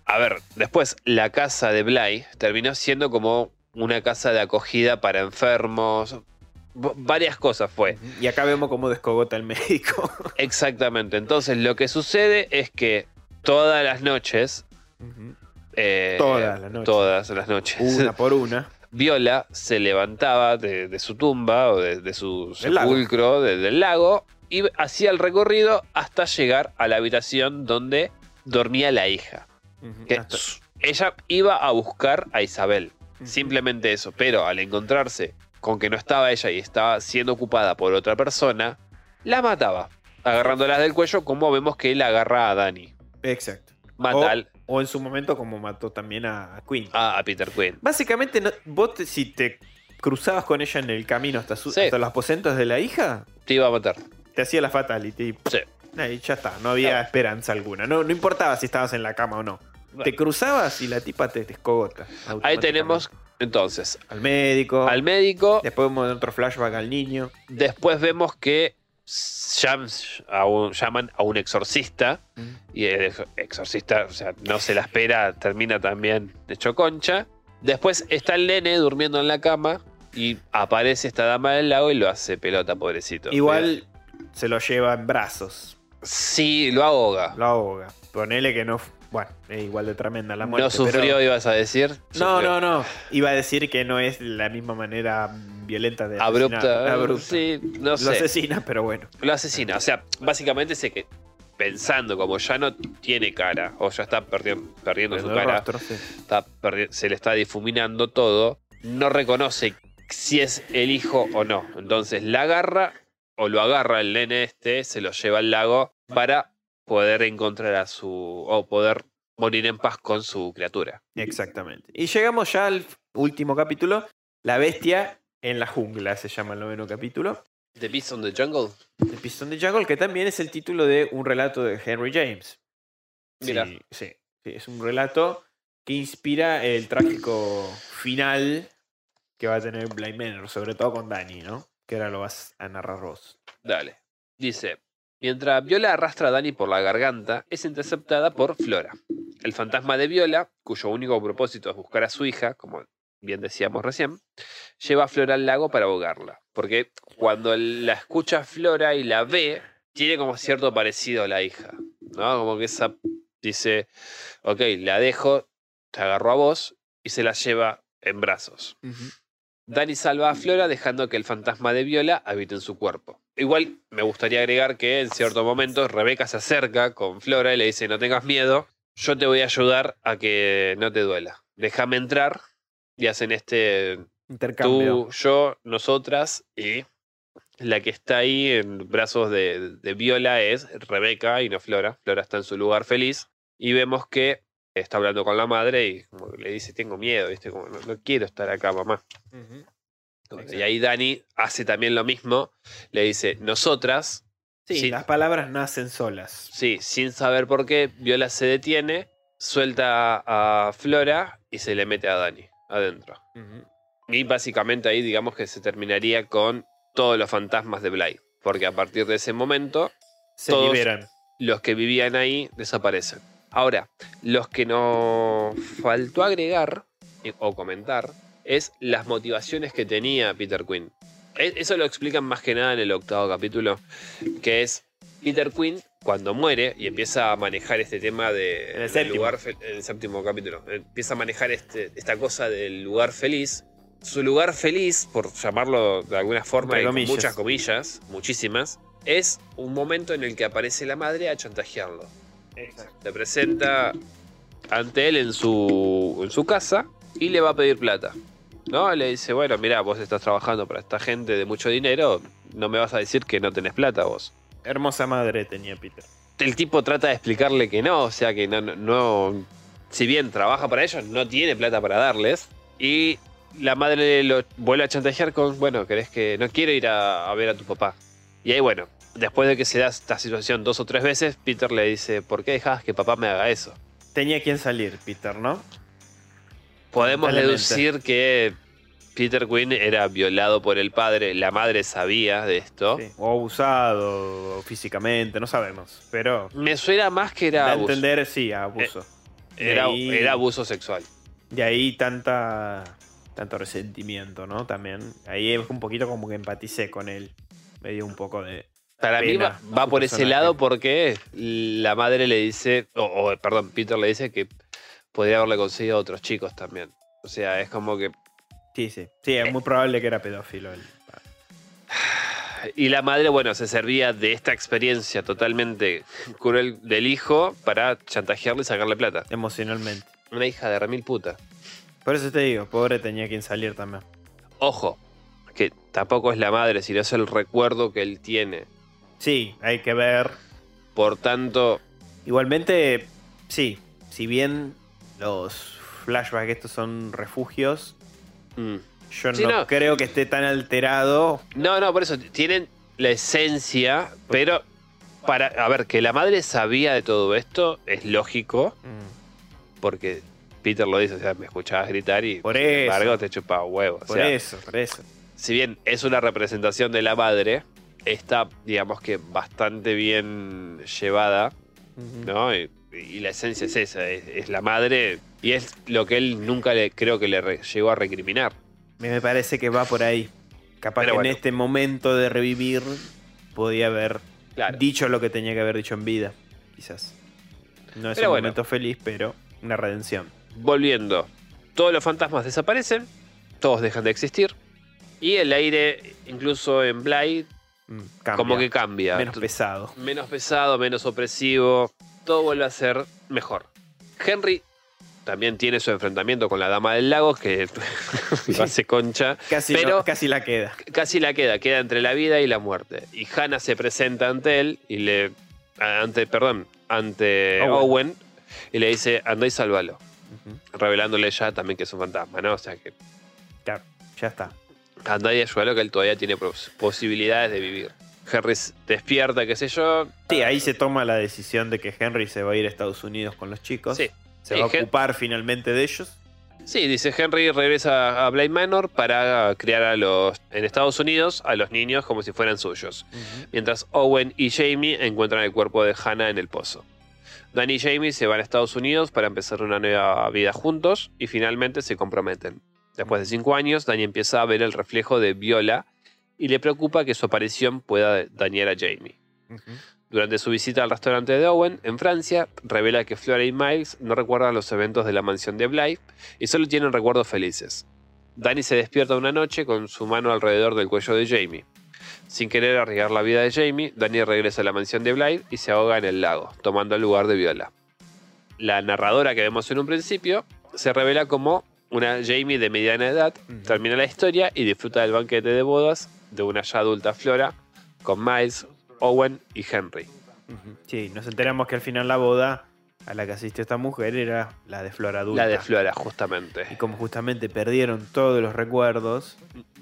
A ver, después la casa de Bly terminó siendo como una casa de acogida para enfermos. Varias cosas fue. Y acá vemos cómo descogota el médico. Exactamente. Entonces lo que sucede es que todas las noches... eh, Todas las noches. Todas las noches. una por una. Viola se levantaba de, de su tumba o de, de su Del lago. sepulcro, de- del lago, y hacía el recorrido hasta llegar a la habitación donde dormía la hija. Que ella iba a buscar a Isabel. Simplemente eso, pero al encontrarse con que no estaba ella y estaba siendo ocupada por otra persona, la mataba, agarrándolas del cuello como vemos que él agarra a Dani. Exacto. Mata O- al- O en su momento como mató también a a Queen. a, Peter Quinn. Básicamente, no- vos te- si te cruzabas con ella en el camino hasta, su- Sí. hasta los aposentos de la hija, Te iba a matar. te hacía la fatality. Sí. Ahí ya está, no había esperanza alguna. No, no importaba si estabas en la cama o no. Te cruzabas y la tipa te descogota. Ahí tenemos entonces al médico. al médico. Después vemos otro flashback al niño. Después vemos que llam- a un- llaman a un exorcista. Y el ex- exorcista, o sea, no se la espera, termina también hecho concha. Después está el nene durmiendo en la cama. Y aparece esta dama del lago y lo hace pelota, pobrecito. Igual se lo lleva en brazos. Sí, lo ahoga. Lo ahoga. Ponele que no. Bueno, es igual de tremenda la muerte. No sufrió, pero- ibas a decir. No, Sufrió. no, no. Iba a decir que no es la misma manera violenta de Abrupta. Abrupta. Sí, no Lo sé. asesina, pero bueno. Lo asesina. O sea, básicamente sé que pensando como ya no tiene cara o ya está perdi- perdiendo su cara, rostro, sí. está perdi- se le está difuminando todo, no reconoce si es el hijo o no. Entonces la agarra o lo agarra el nene este, se lo lleva al lago para poder encontrar a su o poder morir en paz con su criatura. Exactamente. Y llegamos ya al último capítulo. La bestia en la jungla se llama el noveno capítulo. The Beast on the Jungle. The Piston de Jungle, que también es el título de un relato de Henry James. Mira. Sí, sí, sí, es un relato que inspira el trágico final que va a tener Blind Manor, sobre todo con Danny, ¿no? Que ahora lo vas a narrar vos. Dale. Dice, mientras Viola arrastra a Dani por la garganta, es interceptada por Flora. El fantasma de Viola, cuyo único propósito es buscar a su hija, como bien decíamos recién, lleva a Flora al lago para ahogarla. Porque cuando la escucha Flora y la ve, tiene como cierto parecido a la hija. ¿No? Como que esa dice, ok, la dejo, te agarro a vos y se la lleva en brazos. Dani salva a Flora dejando que el fantasma de Viola habite en su cuerpo. Igual me gustaría agregar que en cierto momento Rebeca se acerca con Flora y le dice, no tengas miedo, yo te voy a ayudar a que no te duela. Déjame entrar y hacen este Intercambio. tú, yo, nosotras y la que está ahí en brazos de, de Viola es Rebeca y no Flora. Flora está en su lugar feliz y vemos que está hablando con la madre y como le dice, tengo miedo, ¿viste? Como, no, no quiero estar acá, mamá. Y ahí Dani hace también lo mismo. Le dice, nosotras, Sí, las palabras nacen solas. sí, sin saber por qué, Viola se detiene, suelta a Flora y se le mete a Dani adentro. Y básicamente ahí digamos que se terminaría con todos los fantasmas de Bly. Porque a partir de ese momento, Se Todos- liberan. los que vivían ahí desaparecen. Ahora, los que nos faltó agregar eh, o comentar es las motivaciones que tenía Peter Quinn. E- Eso lo explican más que nada en el octavo capítulo, que es Peter Quinn cuando muere y empieza a manejar este tema de En el séptimo. lugar en el séptimo capítulo, empieza a manejar este, esta cosa del lugar feliz. Su lugar feliz, por llamarlo de alguna forma, con muchas comillas, muchísimas, es un momento en el que aparece la madre a chantajearlo. Se presenta ante él en su, en su casa y le va a pedir plata. ¿No? Le dice, bueno, mira, vos estás trabajando para esta gente de mucho dinero, no me vas a decir que no tenés plata vos. Hermosa madre tenía Peter. El tipo trata de explicarle que no, o sea que no, no, no- si bien trabaja para ellos, no tiene plata para darles. Y la madre lo vuelve a chantajear con, bueno, querés que no quiero ir a, a ver a tu papá. Y ahí, bueno, después de que se da esta situación dos o tres veces, Peter le dice, ¿por qué dejás que papá me haga eso? Tenía quien salir, Peter, ¿no? Podemos deducir que Peter Quinn era violado por el padre, la madre sabía de esto. Sí. O abusado físicamente, no sabemos. Pero Me suena más que era abuso. entender, sí, abuso. De Era, ahí- era abuso sexual. De ahí tanta tanto resentimiento, ¿no? También. Ahí es un poquito como que empaticé con él. Me dio un poco de. Para mí va, por ese lado porque la madre le dice, o, o, perdón, Peter le dice que podría haberle conseguido a otros chicos también. O sea, es como que... Sí, sí. Sí, es muy probable que era pedófilo él. Y la madre, bueno, se servía de esta experiencia totalmente cruel del hijo para chantajearle y sacarle plata. Emocionalmente. Una hija de remil puta. Por eso te digo, pobre tenía quien salir también. Ojo, que tampoco es la madre, sino es el recuerdo que él tiene. Sí, hay que ver. Por tanto, Igualmente, sí. Si bien los flashbacks estos son refugios, mm, yo Sí, no, no. creo que esté tan alterado. No, no, por eso tienen la esencia, pero para a ver que la madre sabía de todo esto es lógico Mm, porque Peter lo dice, o sea, me escuchabas gritar y Por sin eso. embargo te chupaba huevos. O Por sea, eso, por eso. si bien es una representación de la madre, está, digamos que bastante bien llevada. ¿no? Y, y la esencia es esa, es, es la madre y es lo que él nunca le creo que le re- llegó a recriminar. Me parece que va por ahí. Capaz Pero que bueno. en este momento de revivir podía haber Claro. dicho lo que tenía que haber dicho en vida, quizás. No es Pero un bueno. momento feliz, pero una redención. Volviendo, todos los fantasmas desaparecen, todos dejan de existir, y el aire, incluso en Bly, Mm, cambia. como que cambia. Menos pesado. menos pesado, menos opresivo, todo vuelve a ser mejor. Henry también tiene su enfrentamiento con la Dama del Lago, que lo hace concha, Casi, pero no- casi la queda. casi la queda, queda entre la vida y la muerte. Y Hannah se presenta ante él y le. ante, perdón, ante Owen. Owen, y le dice, anda y sálvalo. Revelándole ya también que es un fantasma, ¿no? O sea que Claro, ya está. anda y ayúdalo que él todavía tiene pos- posibilidades de vivir. Henry despierta, qué sé yo. Sí, ahí se toma la decisión de que Henry se va a ir a Estados Unidos con los chicos. Sí. Se Sí, va a Hen- ocupar finalmente de ellos. Sí, dice Henry regresa a Bly Manor para criar a los en Estados Unidos a los niños como si fueran suyos. Mientras Owen y Jamie encuentran el cuerpo de Hannah en el pozo. Danny y Jamie se van a Estados Unidos para empezar una nueva vida juntos y finalmente se comprometen. Después de cinco años, Danny empieza a ver el reflejo de Viola y le preocupa que su aparición pueda dañar a Jamie. Durante su visita al restaurante de Owen, en Francia, revela que Flora y Miles no recuerdan los eventos de la mansión de Blythe y solo tienen recuerdos felices. Danny se despierta una noche con su mano alrededor del cuello de Jamie. Sin querer arriesgar la vida de Jamie, Danny regresa a la mansión de Blythe y se ahoga en el lago, tomando el lugar de Viola. La narradora que vemos en un principio se revela como una Jamie de mediana edad, termina la historia y disfruta del banquete de bodas de una ya adulta Flora con Miles, Owen y Henry. Sí, nos enteramos que al final la boda a la que asistió esta mujer era la de Flor adulta. La de Flora, Y justamente. como justamente perdieron todos los recuerdos,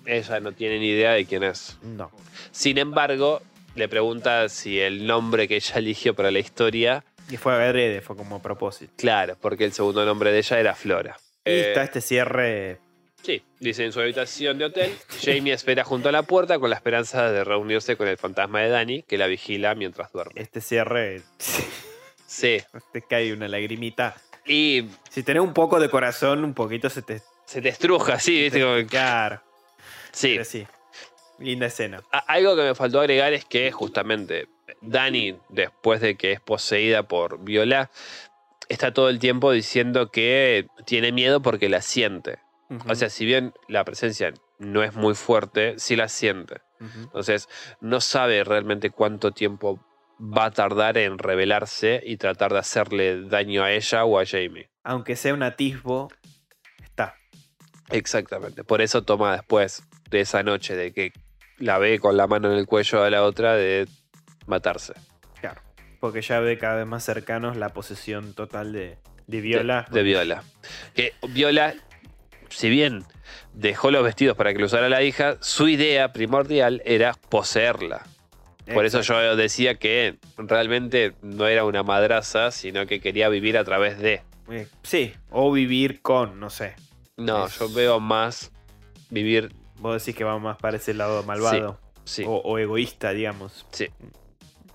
Ella no tiene ni idea de quién es. no. Sin embargo, le pregunta si el nombre que ella eligió para la historia, Y fue adrede, fue como a propósito. claro, porque el segundo nombre de ella era Flora. Y Eh, está este cierre. Sí, dice en su habitación de hotel, Jamie espera junto a la puerta con la esperanza de reunirse con el fantasma de Danny, que la vigila mientras duerme. Este cierre. Sí, te cae una lagrimita. y Si tenés un poco de corazón, un poquito se te. se te estruja, sí, viste, como Claro. sí. Pero sí. Linda escena. A- Algo que me faltó agregar es que justamente Dani, después de que es poseída por Viola, está todo el tiempo diciendo que tiene miedo porque la siente. O sea, si bien la presencia no es muy fuerte, sí la siente. Entonces, no sabe realmente cuánto tiempo va a tardar en revelarse y tratar de hacerle daño a ella o a Jamie. Aunque sea un atisbo, está. Exactamente. Por eso toma después de esa noche de que la ve con la mano en el cuello a la otra de matarse. Claro. Porque ya ve cada vez más cercanos la posesión total de, de Viola. De, de Viola. Que Viola, si bien dejó los vestidos para que lo usara la hija, su idea primordial era poseerla. Por eso yo decía que realmente no era una madraza, sino que quería vivir a través de. Eh, Sí, o vivir con, no sé. No, Es- yo veo más vivir. Vos decís que va más para ese lado malvado. Sí, O, o egoísta, digamos. sí.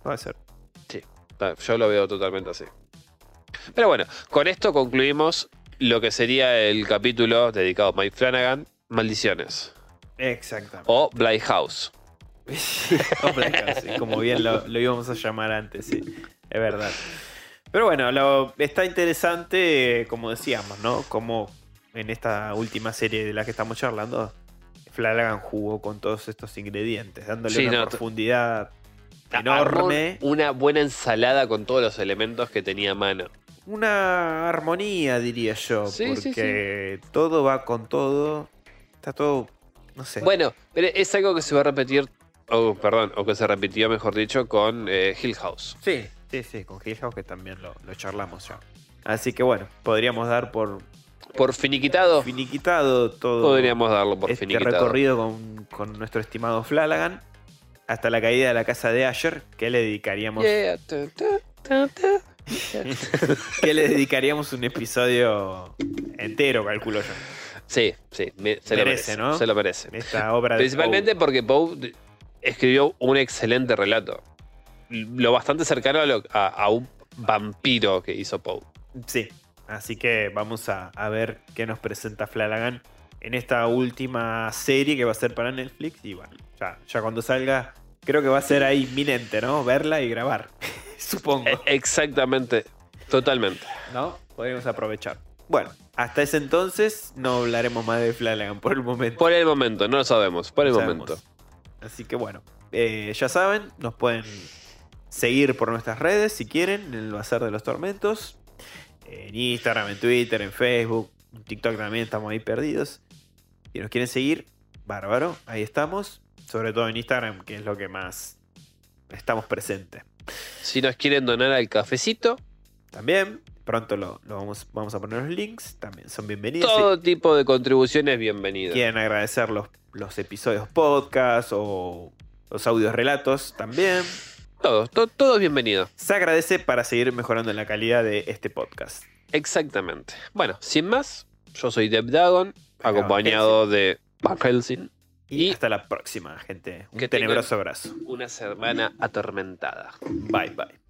Puede ser. Ta- Yo lo veo totalmente así. Pero bueno, con esto concluimos lo que sería el capítulo dedicado a Mike Flanagan, Maldiciones. Exactamente. O Bly House. O House, sí, como bien lo, lo íbamos a llamar antes, sí. Es verdad. Pero bueno, lo, está interesante, como decíamos, ¿no? Como en esta última serie de la que estamos charlando, Flanagan jugó con todos estos ingredientes, dándole Sí, una no, profundidad enorme. Una buena ensalada con todos los elementos que tenía a mano. Una armonía, diría yo, Sí, sí, porque todo va con todo. Está todo, no sé. Bueno, pero es algo que se va a repetir, o perdón, o que se repitió, mejor dicho, con eh, Hill House. Sí, sí, sí, con Hill House que también lo, lo charlamos ya. Así que bueno, podríamos dar por Por finiquitado, finiquitado todo podríamos darlo por este finiquitado. recorrido con, con nuestro estimado Flanagan hasta la caída de la casa de Asher, que le dedicaríamos, Yeah, tu, tu, tu. que le dedicaríamos un episodio entero, calculo yo. Sí, sí, me- se lo Merece, ¿no? Se lo merece. Esta obra de Principalmente porque Poe escribió un excelente relato. Lo bastante cercano a, lo- a- a un vampiro que hizo Poe. Poe. Sí, así que vamos a, a ver qué nos presenta Flanagan en esta última serie que va a ser para Netflix. Y bueno, ya, ya cuando salga, creo que va a ser ahí inminente, ¿no? Verla y grabar, supongo. E- Exactamente. Totalmente. ¿No? Podríamos aprovechar. Bueno, hasta ese entonces no hablaremos más de Flanagan por el momento. Por el momento, no lo sabemos. Por el No momento. sabemos. Así que bueno, eh, ya saben, nos pueden seguir por nuestras redes si quieren, en el Bazar de los Tormentos. En Instagram, en Twitter, en Facebook, en TikTok también estamos ahí perdidos. Si nos quieren seguir, bárbaro, ahí estamos. Sobre todo en Instagram, que es lo que más estamos presentes. Si nos quieren donar al cafecito, También, pronto lo, lo vamos, vamos a poner los links, también son bienvenidos. todo tipo de contribuciones bienvenidas. quieren agradecer los, los episodios podcast o los audios relatos, también. Todo, to- todo es bienvenido. Se agradece para seguir mejorando la calidad de este podcast. Exactamente. Bueno, sin más, yo soy Deb Dagon, acompañado de Van Helsing. Y, Y- hasta la próxima, gente. Un Que tenebroso abrazo. Una semana atormentada. Bye, bye.